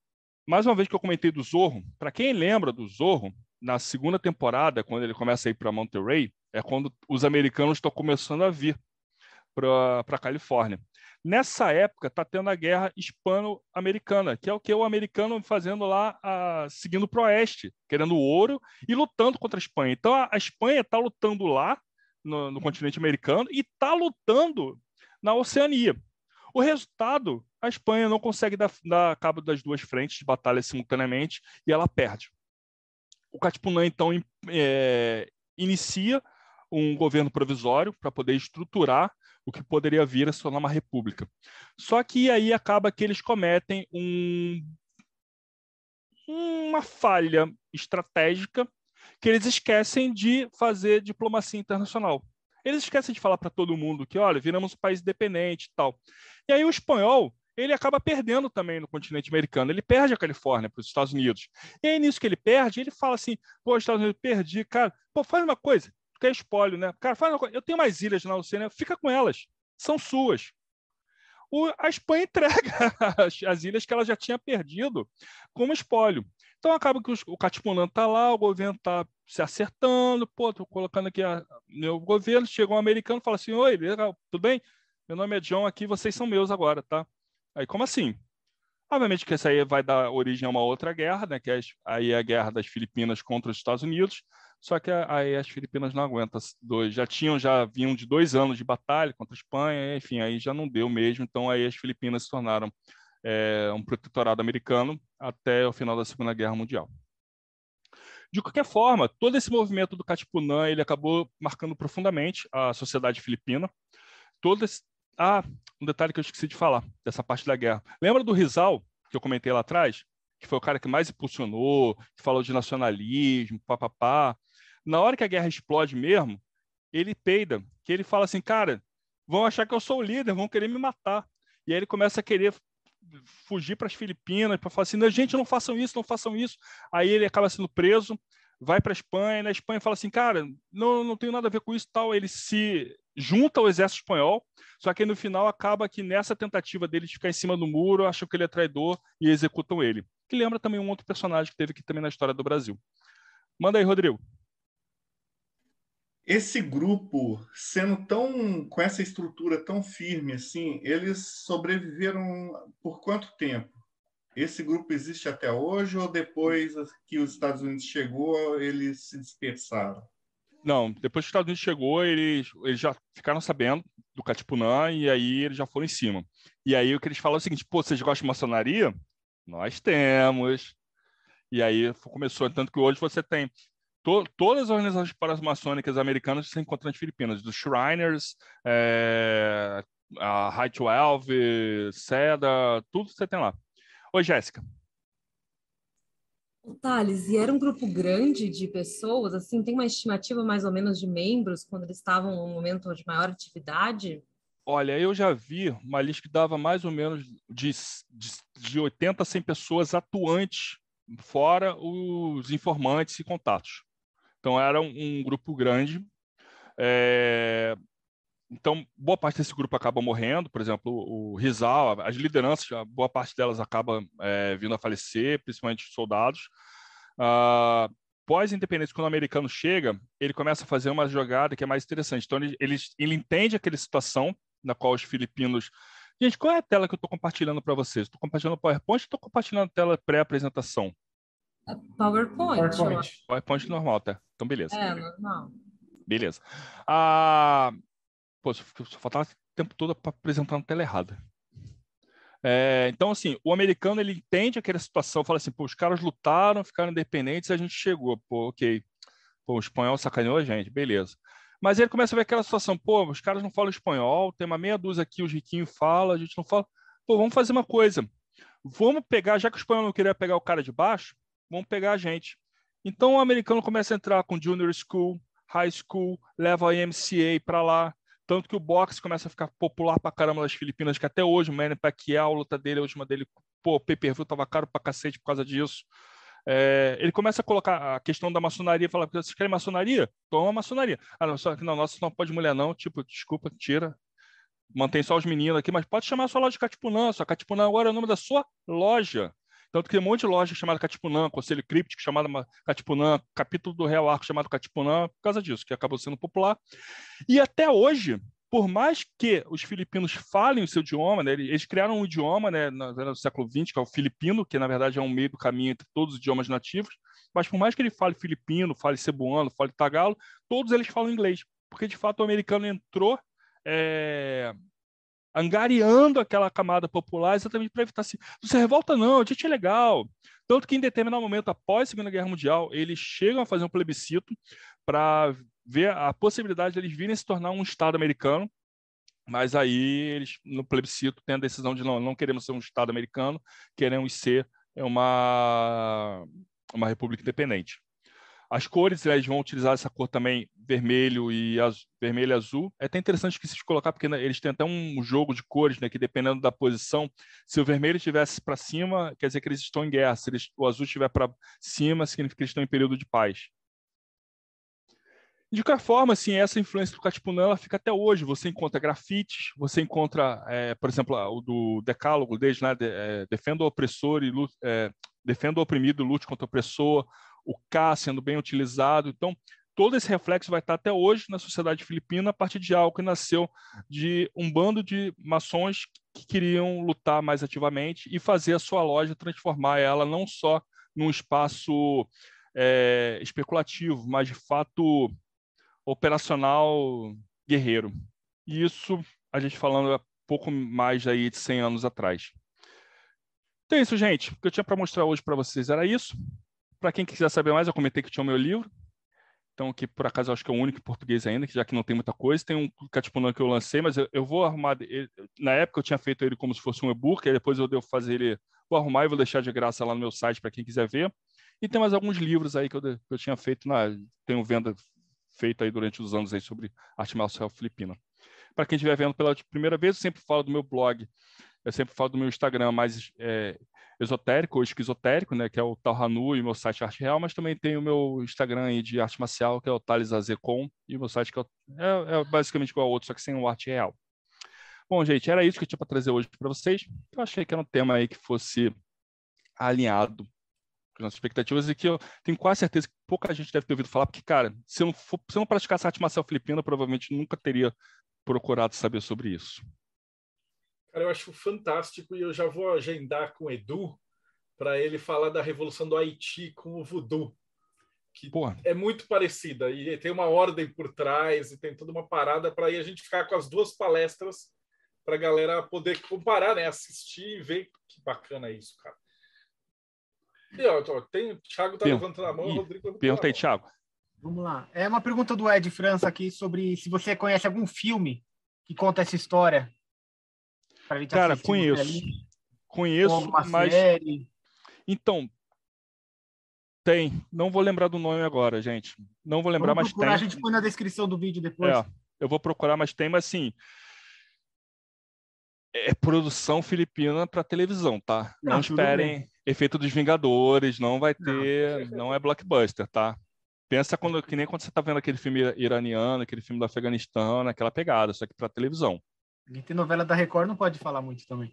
mais uma vez que eu comentei do Zorro, para quem lembra do Zorro, na segunda temporada, quando ele começa a ir para Monterey, é quando os americanos estão começando a vir para a Califórnia. Nessa época, está tendo a guerra hispano-americana, que é o que o americano fazendo lá, a, seguindo para o oeste, querendo ouro e lutando contra a Espanha. Então, a, a Espanha está lutando lá, no, no continente americano, e está lutando na Oceania. O resultado, a Espanha não consegue dar, dar, cabo das duas frentes de batalha simultaneamente e ela perde. O Katipunan, então, é, inicia um governo provisório para poder estruturar o que poderia vir a se tornar uma república. Só que aí acaba que eles cometem um, uma falha estratégica que eles esquecem de fazer diplomacia internacional. Eles esquecem de falar para todo mundo que, olha, viramos um país independente e tal. E aí o espanhol, ele acaba perdendo também no continente americano. Ele perde a Califórnia para os Estados Unidos. E aí, nisso que ele perde, ele fala assim: pô, Estados Unidos, perdi, cara. Pô, faz uma coisa, é espólio, né? Cara, faz uma coisa. Eu tenho mais ilhas na Oceania, fica com elas. São suas. O, a Espanha entrega as, as, ilhas que ela já tinha perdido como espólio. Então acaba que os, o Catipunan está lá, o governo está se acertando, pô, tô colocando aqui a, meu governo, chegou um americano fala assim, oi, legal, tudo bem? Meu nome é John aqui, vocês são meus agora, tá? Aí, como assim? Obviamente que isso aí vai dar origem a uma outra guerra, né? Que é, aí é a guerra das Filipinas contra os Estados Unidos. Só que aí as Filipinas não aguentam dois, já tinham, já vinham de dois anos de batalha contra a Espanha, enfim, aí já não deu mesmo. Então aí as Filipinas se tornaram é, um protetorado americano até o final da Segunda Guerra Mundial. De qualquer forma, todo esse movimento do Katipunan ele acabou marcando profundamente a sociedade filipina. Todo esse... Ah, um detalhe que eu esqueci de falar dessa parte da guerra. Lembra do Rizal, que eu comentei lá atrás? Que foi o cara que mais impulsionou, que falou de nacionalismo, papapá na hora que a guerra explode mesmo, ele peida, que ele fala assim, cara, vão achar que eu sou o líder, vão querer me matar. E aí ele começa a querer fugir para as Filipinas, para falar assim, gente, não façam isso, não façam isso. Aí ele acaba sendo preso, vai para a Espanha, e na Espanha fala assim, cara, não, não tenho nada a ver com isso tal. Ele se junta ao exército espanhol, só que no final acaba que nessa tentativa dele de ficar em cima do muro, acham que ele é traidor e executam ele. Que lembra também um outro personagem que teve aqui também na história do Brasil. Manda aí, Rodrigo esse grupo, sendo tão com essa estrutura tão firme assim, eles sobreviveram por quanto tempo? Esse grupo existe até hoje ou depois que os Estados Unidos chegou, eles se dispersaram? Não, depois que os Estados Unidos chegou, eles, eles já ficaram sabendo do Katipunan e aí eles já foram em cima. E aí o que eles falam é o seguinte, pô, vocês gostam de maçonaria? Nós temos. E aí começou, tanto que hoje você tem to, todas as organizações paramaçônicas americanas se encontram nas Filipinas, dos Shriners, é, a High 12, SEDA, tudo você tem lá. Oi, Jéssica. Thales, e era um grupo grande de pessoas, assim, tem uma estimativa mais ou menos de membros quando eles estavam no momento de maior atividade? Olha, eu já vi uma lista que dava mais ou menos de, de, de 80 a 100 pessoas atuantes, fora os informantes e contatos. Então, era um, um grupo grande. É... Então, boa parte desse grupo acaba morrendo, por exemplo, o Rizal, as lideranças, boa parte delas acaba é, vindo a falecer, principalmente os soldados. Uh, Pós-independência, quando o americano chega, ele começa a fazer uma jogada que é mais interessante. Então, ele, ele, ele entende aquela situação na qual os filipinos. Gente, qual é a tela que eu estou compartilhando para vocês? Estou compartilhando o PowerPoint ou estou compartilhando a tela pré-apresentação? PowerPoint. PowerPoint. PowerPoint normal, tá? Então, beleza. É, normal. Beleza. Ah, pô, só, faltava o tempo todo para apresentar na tela errada. É, então, assim, o americano ele entende aquela situação, fala assim, pô, os caras lutaram, ficaram independentes e a gente chegou. Pô, ok. Pô, o espanhol sacaneou a gente, beleza. Mas ele começa a ver aquela situação, pô, os caras não falam espanhol, tem uma meia dúzia aqui, os riquinhos falam, a gente não fala. Pô, vamos fazer uma coisa. Vamos pegar, já que o espanhol não queria pegar o cara de baixo, vamos pegar a gente. Então o americano começa a entrar com junior school, high school, leva a MCA para lá. Tanto que o boxe começa a ficar popular pra caramba nas Filipinas, que até hoje o Manny Pacquiao, a luta dele, a última dele, pô, pay-per-view tava caro pra cacete por causa disso. É, ele começa a colocar a questão da maçonaria, fala, vocês querem maçonaria? Toma maçonaria. Ah, não, só que não, nossa, não pode mulher não, tipo, desculpa, tira, mantém só os meninos aqui, mas pode chamar a sua loja de Catipunã, sua Catipunã agora é o nome da sua loja. Tanto que tem um monte de loja chamada Catipunã, Conselho Críptico chamada Catipunã, capítulo do Real Arco chamado Catipunã, por causa disso, que acabou sendo popular. E até hoje, por mais que os filipinos falem o seu idioma, né, eles criaram um idioma né, no século XX, que é o filipino, que na verdade é um meio do caminho entre todos os idiomas nativos, mas por mais que ele fale filipino, fale cebuano, fale tagalo, todos eles falam inglês, porque de fato o americano entrou é, angariando aquela camada popular exatamente para evitar assim, não se revolta não, a gente é legal. Tanto que em determinado momento, após a Segunda Guerra Mundial, eles chegam a fazer um plebiscito para ver a possibilidade de eles virem se tornar um Estado americano, mas aí eles, no plebiscito, têm a decisão de não, não queremos ser um Estado americano, queremos ser uma, uma república independente. As cores, eles vão utilizar essa cor também, vermelho e azul, vermelho e azul. É até interessante que se colocar, porque né, eles têm até um jogo de cores, né, que dependendo da posição, se o vermelho estivesse para cima, quer dizer que eles estão em guerra. Se eles, o azul estiver para cima, significa que eles estão em período de paz. De qualquer forma, assim, essa influência do Katipunan ela fica até hoje. Você encontra grafites, você encontra, é, por exemplo, o do Decálogo deles, né, de, é, defenda o opressor e lute, é, defenda o oprimido, lute contra o opressor, o K sendo bem utilizado. Então, todo esse reflexo vai estar até hoje na sociedade filipina a partir de algo que nasceu de um bando de maçons que queriam lutar mais ativamente e fazer a sua loja transformar ela não só num espaço é, especulativo, mas de fato operacional guerreiro. E isso a gente falando há pouco mais aí de 100 anos atrás. Então é isso, gente. O que eu tinha para mostrar hoje para vocês era isso. Para quem quiser saber mais, eu comentei que tinha o meu livro. Então, que por acaso eu acho que é o único em português ainda, que já que não tem muita coisa. Tem um Catipunã que eu lancei, mas eu, eu vou arrumar. Ele, na época eu tinha feito ele como se fosse um e-book, aí depois eu devo fazer ele. Vou arrumar e vou deixar de graça lá no meu site para quem quiser ver. E tem mais alguns livros aí que eu, que eu tinha feito, na, tenho venda feita aí durante os anos aí sobre arte marcial filipina. Para quem estiver vendo pela primeira vez, eu sempre falo do meu blog, eu sempre falo do meu Instagram mais é, esotérico ou esquizotérico, né, que é o Talhanu e o meu site Arte Real, mas também tem o meu Instagram aí de arte marcial, que é o Thales Azecom, e o meu site que é, é, é basicamente igual ao outro, só que sem o Arte Real. Bom, gente, era isso que eu tinha para trazer hoje para vocês. Eu achei que era um tema aí que fosse alinhado com as expectativas e que eu tenho quase certeza que pouca gente deve ter ouvido falar, porque, cara, se eu não, for, se eu não praticasse arte marcial filipina, provavelmente nunca teria procurado saber sobre isso. Cara, eu acho fantástico e eu já vou agendar com o Edu para ele falar da Revolução do Haiti com o voodoo, que Porra. é muito parecida e tem uma ordem por trás e tem toda uma parada para aí a gente ficar com as duas palestras para a galera poder comparar, né, assistir e ver que bacana é isso, cara. E ó, tem, o Thiago tá levantando a mão, o Rodrigo tá Pergunta aí, Thiago. Vamos lá. É uma pergunta do Ed França aqui sobre se você conhece algum filme que conta essa história Cara, conheço. Conheço, mas. Série. Então, tem. Não vou lembrar do nome agora, gente. Não vou lembrar, Vamos mas tem. A gente põe na descrição do vídeo depois. É, eu vou procurar, mas tem, mas assim. É produção filipina para televisão, tá? Não, não esperem bem. efeito dos Vingadores, não vai ter, não, não é blockbuster, tá? Pensa quando, que nem quando você tá vendo aquele filme iraniano, aquele filme do Afeganistão, naquela pegada, só que para televisão. E tem novela da Record, não pode falar muito também.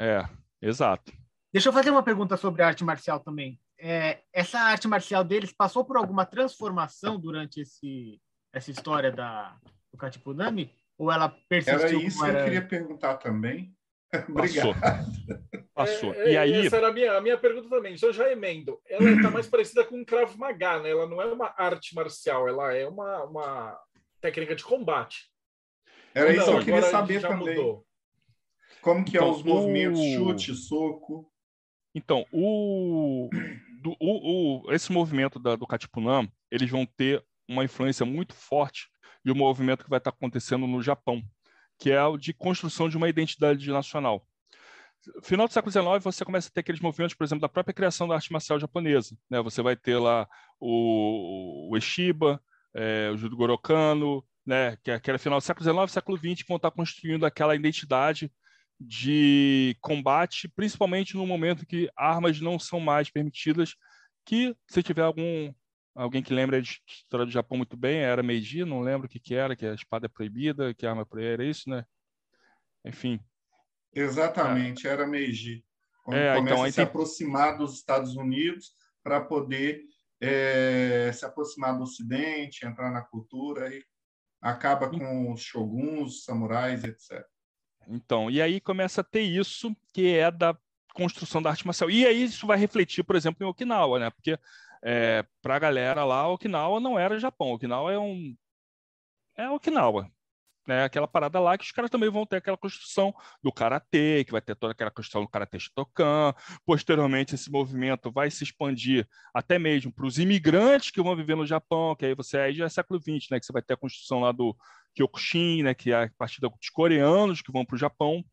É, exato. Deixa eu fazer uma pergunta sobre a arte marcial também. É, essa arte marcial deles passou por alguma transformação durante esse, essa história da, do Katipunami? Ou ela persistiu? Era isso que eu queria perguntar também. Obrigado. Passou. Passou. É, e aí... Essa era a minha, a minha pergunta também. Então, já emendo. Ela está mais parecida com Krav Maga, né? Ela não é uma arte marcial, ela é uma, uma técnica de combate. Era isso que eu queria saber também. Mudou. Como que é então, é os movimentos, o... chute, soco? Então, o, do, o, o, esse movimento da, do Katipunam, eles vão ter uma influência muito forte de um movimento que vai estar acontecendo no Japão, que é o de construção de uma identidade nacional. Final do século XIX, você começa a ter aqueles movimentos, por exemplo, da própria criação da arte marcial japonesa. Né? Você vai ter lá o, o Eshiba, é, o Judo Gorokano, né, que, é, era final do século XIX, século XX, que vão estar construindo aquela identidade de combate, principalmente no momento que armas não são mais permitidas, que se tiver algum alguém que lembra de história do Japão muito bem, era Meiji, não lembro o que que era, que a espada é proibida, que a arma é proibida, era isso, né? Enfim. Exatamente, é. era Meiji. Quando é, começa então, a se tem... aproximar dos Estados Unidos para poder é, se aproximar do Ocidente, entrar na cultura e acaba com os shoguns, samurais, etc. Então, e aí começa a ter isso que é da construção da arte marcial. E aí isso vai refletir, por exemplo, em Okinawa, né? Porque é, para a galera lá, Okinawa não era Japão. Okinawa é um é Okinawa, né? Aquela parada lá que os caras também vão ter aquela construção do karatê, que vai ter toda aquela construção do karatê Shotokan. Posteriormente, esse movimento vai se expandir até mesmo para os imigrantes que vão viver no Japão, que aí você aí já é século XX, né? Que você vai ter a construção lá do Kyokushin, né? Que é a partir dos coreanos que vão para o Japão.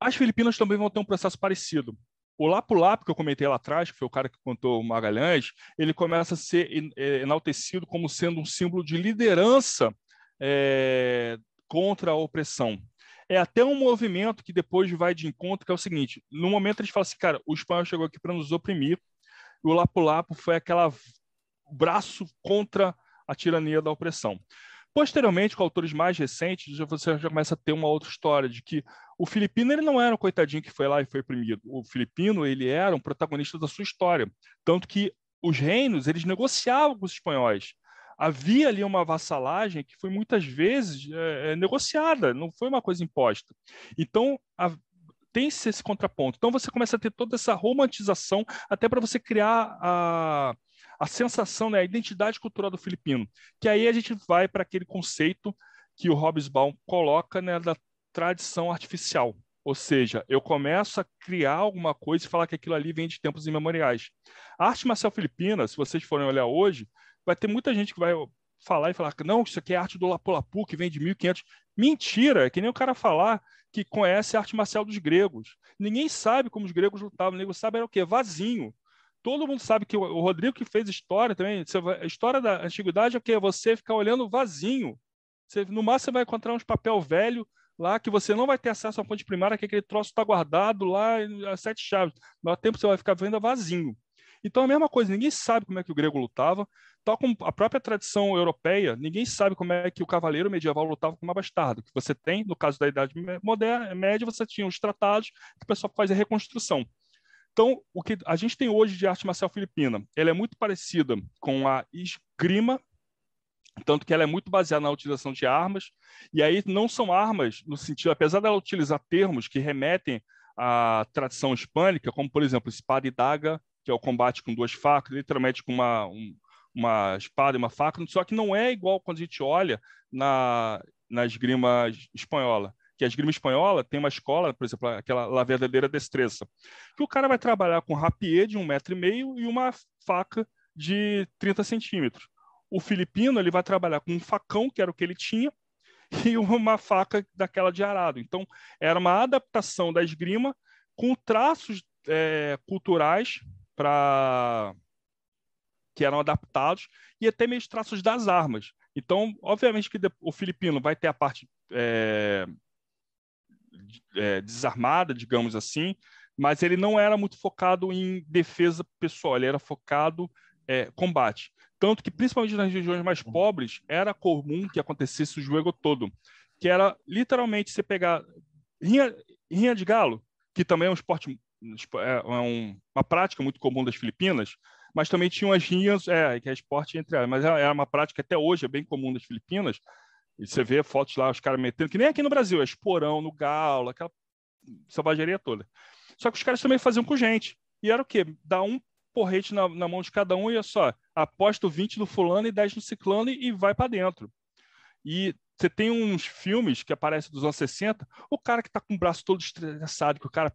As Filipinas também vão ter um processo parecido. O Lapu Lapu, que eu comentei lá atrás, que foi o cara que contou o Magalhães, ele começa a ser é, enaltecido como sendo um símbolo de liderança é, contra a opressão. É até um movimento que depois vai de encontro, que é o seguinte: no momento eles falam assim, cara, o espanhol chegou aqui para nos oprimir, o Lapu Lapu foi aquela braço contra a tirania da opressão. Posteriormente, com autores mais recentes, você já começa a ter uma outra história de que o filipino ele não era um coitadinho que foi lá e foi oprimido. O filipino ele era um protagonista da sua história, tanto que os reinos eles negociavam com os espanhóis havia ali uma vassalagem que foi muitas vezes é, negociada, não foi uma coisa imposta. Então, a, tem-se esse contraponto. Então, você começa a ter toda essa romantização, até para você criar a, a sensação, né, a identidade cultural do filipino. Que aí a gente vai para aquele conceito que o Hobsbawm coloca né, da tradição artificial. Ou seja, eu começo a criar alguma coisa e falar que aquilo ali vem de tempos imemoriais. A arte marcial filipina, se vocês forem olhar hoje, vai ter muita gente que vai falar e falar que não, isso aqui é arte do Lapu-Lapu, que vem de 1500. Mentira, é que nem o cara falar que conhece a arte marcial dos gregos. Ninguém sabe como os gregos lutavam, ninguém sabe era o quê? Vazinho. Todo mundo sabe que o Rodrigo que fez história também, a história da antiguidade é o quê? Você ficar olhando vazinho. Você, no máximo você vai encontrar uns papel velho lá que você não vai ter acesso à fonte primária, que aquele troço está guardado lá as sete chaves. No tempo você vai ficar vendo vazinho. Então, a mesma coisa, ninguém sabe como é que o grego lutava, tal como a própria tradição europeia, ninguém sabe como é que o cavaleiro medieval lutava com uma bastardo. Que você tem, no caso da Idade moderna, Média, você tinha os tratados, que o pessoal faz a reconstrução. Então, o que a gente tem hoje de arte marcial filipina, ela é muito parecida com a esgrima, tanto que ela é muito baseada na utilização de armas, e aí não são armas no sentido, apesar dela utilizar termos que remetem à tradição hispânica, como, por exemplo, espada e daga, que é o combate com duas facas, literalmente com uma, um, uma espada e uma faca, só que não é igual quando a gente olha na, na esgrima espanhola. Que a esgrima espanhola tem uma escola, por exemplo, aquela La Verdadeira Destreza, que o cara vai trabalhar com rapier de um metro e meio e uma faca de 30 centímetros. O filipino ele vai trabalhar com um facão, que era o que ele tinha, e uma faca daquela de arado. Então, era uma adaptação da esgrima com traços é, culturais para que eram adaptados e até mesmo traços das armas. Então, obviamente que o filipino vai ter a parte é, é, desarmada, digamos assim, mas ele não era muito focado em defesa pessoal, ele era focado é, combate. Tanto que, principalmente nas regiões mais pobres, era comum que acontecesse o jogo todo, que era literalmente você pegar rinha, rinha de galo, que também é um esporte é, é um, uma prática muito comum das Filipinas, mas também tinham as rinhas, é, que é esporte entre elas, mas era uma prática até hoje é bem comum das Filipinas. E você vê fotos lá, os caras metendo, que nem aqui no Brasil, é esporão no galo, aquela selvageria toda. Só que os caras também faziam com gente. E era o quê? Dar um porrete na, na mão de cada um e é só, aposto 20 no fulano e 10 no ciclano e, e vai para dentro. E você tem uns filmes que aparecem dos anos 60, o cara que tá com o braço todo estressado, que o cara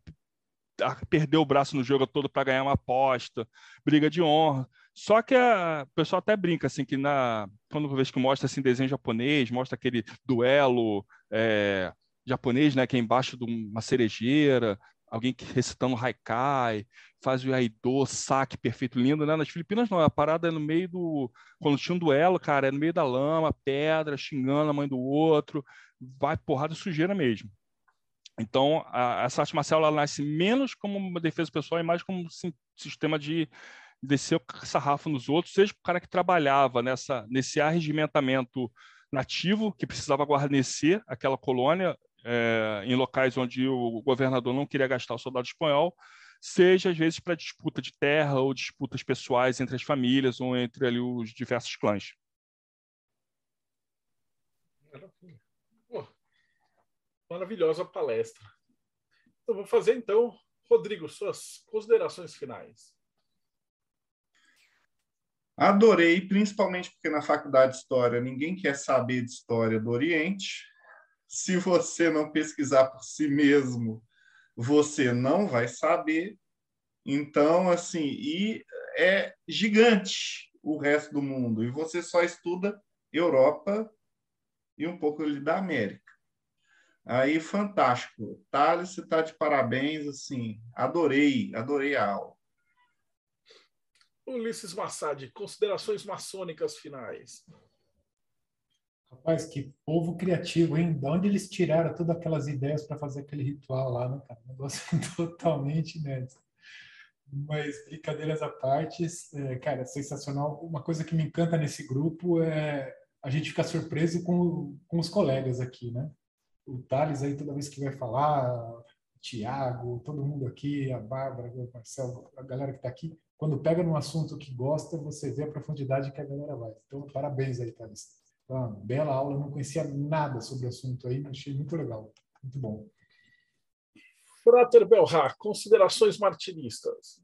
perdeu o braço no jogo todo para ganhar uma aposta, briga de honra. Só que a, o pessoal até brinca assim que na quando vez que mostra assim desenho japonês, mostra aquele duelo é, japonês, né, que é embaixo de uma cerejeira, alguém recitando haikai, faz o aido, saque perfeito, lindo, né? Nas Filipinas não, a parada é no meio do... Quando tinha um duelo, cara, é no meio da lama, pedra, xingando a mãe do outro, vai porrada sujeira mesmo. Então, a, essa arte marcial ela nasce menos como uma defesa pessoal e mais como um sistema de descer o sarrafo nos outros, seja o cara que trabalhava nessa, nesse arregimentamento nativo, que precisava guarnecer aquela colônia é, em locais onde o governador não queria gastar o soldado espanhol, seja às vezes para disputa de terra ou disputas pessoais entre as famílias ou entre ali os diversos clãs. Maravilhosa palestra. Então, vou fazer então, Rodrigo, suas considerações finais. Adorei, principalmente porque na faculdade de História ninguém quer saber de História do Oriente. Se você não pesquisar por si mesmo, você não vai saber. Então, assim, e é gigante o resto do mundo. E você só estuda Europa e um pouco ali da América. Aí, fantástico. Thales, você está de parabéns, assim, adorei, adorei a aula. Ulisses Massad, considerações maçônicas finais. Rapaz, que povo criativo, hein? De onde eles tiraram todas aquelas ideias para fazer aquele ritual lá, né, cara? Um negócio totalmente inédito. Mas, brincadeiras à parte, é, cara, é sensacional. Uma coisa que me encanta nesse grupo é a gente ficar surpreso com, com os colegas aqui, né? O Thales aí, toda vez que vai falar, Tiago, todo mundo aqui, a Bárbara, o Marcelo, a galera que está aqui, quando pega num assunto que gosta, você vê a profundidade que a galera vai. Então, parabéns aí, Thales. Uma bela aula, eu não conhecia nada sobre o assunto aí, achei muito legal, muito bom. Frater Belhar, considerações martinistas.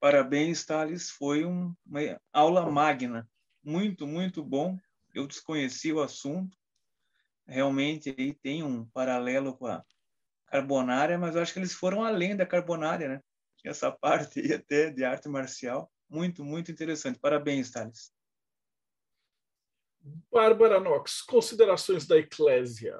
Parabéns, Thales, foi um, uma aula magna, muito, muito bom. Eu desconheci o assunto, realmente aí tem um paralelo com a carbonária, mas eu acho que eles foram além da carbonária, né? Essa parte aí até de arte marcial, muito, muito interessante. Parabéns, Thales. Bárbara Knox, considerações da Eclésia.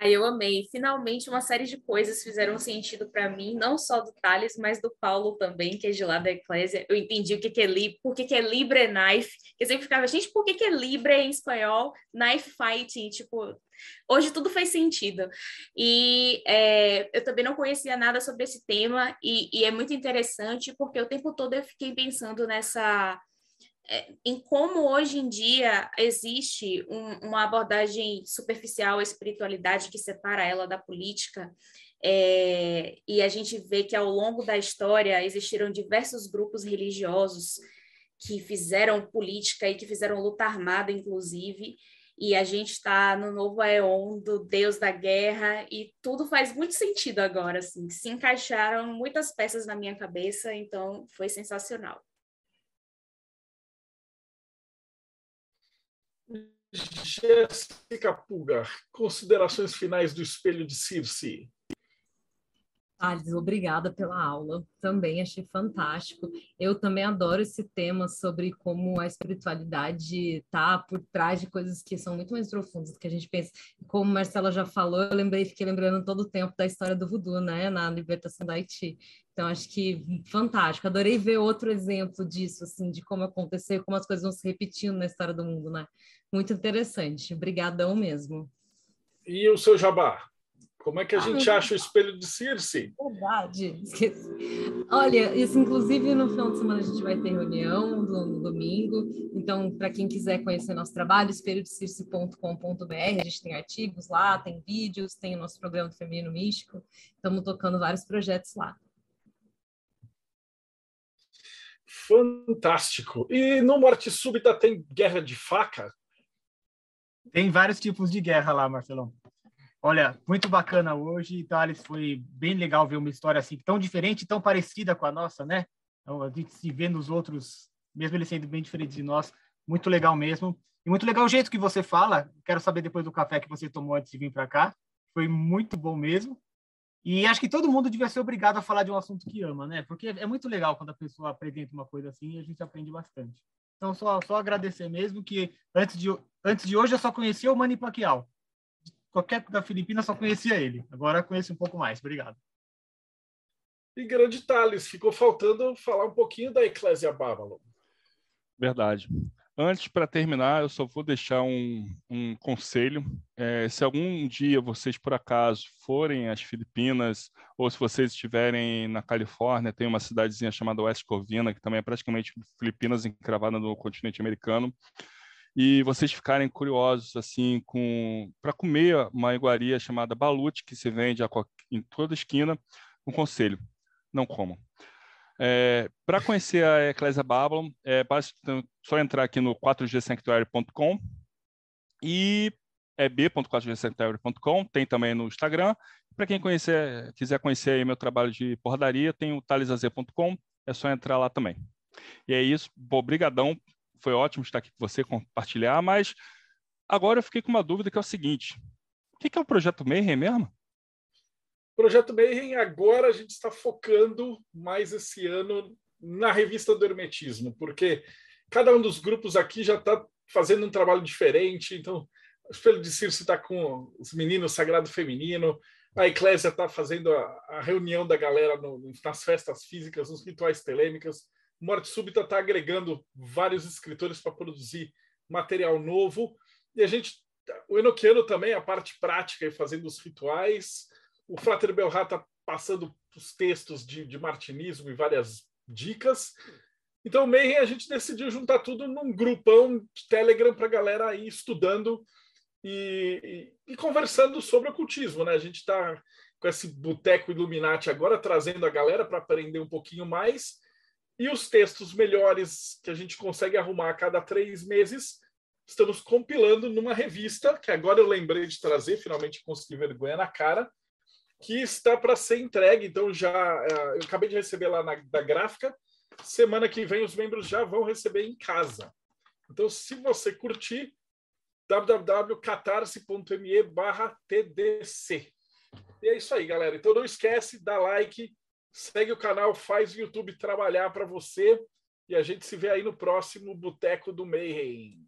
Aí eu amei. Finalmente, uma série de coisas fizeram sentido para mim, não só do Thales, mas do Paulo também, que é de lá da Eclésia. Eu entendi o que, que é Libre, por que, que é Libre é Knife. Eu sempre ficava, gente, por que, que é Libre em espanhol? Knife Fighting. Tipo, hoje tudo faz sentido. E é, eu também não conhecia nada sobre esse tema, e, e é muito interessante, porque o tempo todo eu fiquei pensando nessa em como hoje em dia existe um, uma abordagem superficial à espiritualidade que separa ela da política, é, e a gente vê que ao longo da história existiram diversos grupos religiosos que fizeram política e que fizeram luta armada, inclusive, e a gente está no novo Aeon do Deus da Guerra, e tudo faz muito sentido agora, assim, se encaixaram muitas peças na minha cabeça, então foi sensacional. Jéssica Puga, considerações finais do espelho de Circe. Thales, obrigada pela aula. Também achei fantástico. Eu também adoro esse tema sobre como a espiritualidade está por trás de coisas que são muito mais profundas do que a gente pensa. Como Marcela já falou, eu lembrei, fiquei lembrando todo o tempo da história do voodoo, né, na libertação da Haiti. Então, acho que fantástico. Adorei ver outro exemplo disso, assim, de como aconteceu, como as coisas vão se repetindo na história do mundo, né? Muito interessante. Obrigadão mesmo. E o seu jabá? Como é que a ah, gente acha o espelho de Circe? Verdade, esqueci. Olha, isso inclusive no final de semana a gente vai ter reunião no, no domingo. Então, para quem quiser conhecer nosso trabalho, espelhodecirce.com.br, a gente tem artigos lá, tem vídeos, tem o nosso programa do Feminino Místico. Estamos tocando vários projetos lá. Fantástico. E no Morte Súbita tem guerra de faca? Tem vários tipos de guerra lá, Marcelão. Olha, muito bacana hoje, Thales. Foi bem legal ver uma história assim tão diferente, tão parecida com a nossa, né? Então, a gente se vê nos outros, mesmo eles sendo bem diferentes de nós. Muito legal mesmo. E muito legal o jeito que você fala. Quero saber depois do café que você tomou antes de vir para cá. Foi muito bom mesmo. E acho que todo mundo devia ser obrigado a falar de um assunto que ama, né? Porque é muito legal quando a pessoa apresenta uma coisa assim e a gente aprende bastante. Então, só, só agradecer mesmo que antes de, antes de hoje eu só conhecia o Manny Pacquiao. Qualquer da Filipina só conhecia ele. Agora conheço um pouco mais. Obrigado. E grande Thales, ficou faltando falar um pouquinho da Eclésia Babylon. Verdade. Antes, para terminar, eu só vou deixar um, um conselho. É, se algum dia vocês, por acaso, forem às Filipinas, ou se vocês estiverem na Califórnia, tem uma cidadezinha chamada West Covina, que também é praticamente Filipinas encravada no continente americano, e vocês ficarem curiosos assim com para comer uma iguaria chamada balute, que se vende em toda esquina, um conselho, não comam. É, para conhecer a Eclésia Babylon, é só entrar aqui no 4gsanctuary.com e é b.4gsanctuary.com, tem também no Instagram. Para quem conhecer, quiser conhecer meu trabalho de porradaria, tem o talisaz.com, é só entrar lá também. E é isso, obrigadão, foi ótimo estar aqui com você, compartilhar, mas agora eu fiquei com uma dúvida que é o seguinte, o que é o Projeto Mayhem mesmo? Projeto Mayhem, agora a gente está focando mais esse ano na revista do Hermetismo, porque cada um dos grupos aqui já está fazendo um trabalho diferente. Então, o Espelho de Circe está com os meninos Sagrado Feminino, a Eclésia está fazendo a, a, reunião da galera no, nas festas físicas, nos rituais telêmicas. Morte Súbita está agregando vários escritores para produzir material novo. E a gente, o Enoquiano também, a parte prática e fazendo os rituais o Frater Belrá está passando os textos de, de martinismo e várias dicas. Então, meio a gente decidiu juntar tudo num grupão de Telegram para a galera ir estudando e, e, e, conversando sobre ocultismo. Né? A gente está com esse boteco Illuminati agora, trazendo a galera para aprender um pouquinho mais. E os textos melhores que a gente consegue arrumar a cada três meses, estamos compilando numa revista, que agora eu lembrei de trazer, finalmente consegui vergonha na cara, que está para ser entregue. Então, já é, eu acabei de receber lá na, da gráfica. Semana que vem os membros já vão receber em casa. Então, se você curtir, www.catarse.me barra TDC. E é isso aí, galera. Então não esquece, dá like, segue o canal, faz o YouTube trabalhar para você. E a gente se vê aí no próximo Boteco do Mayhem.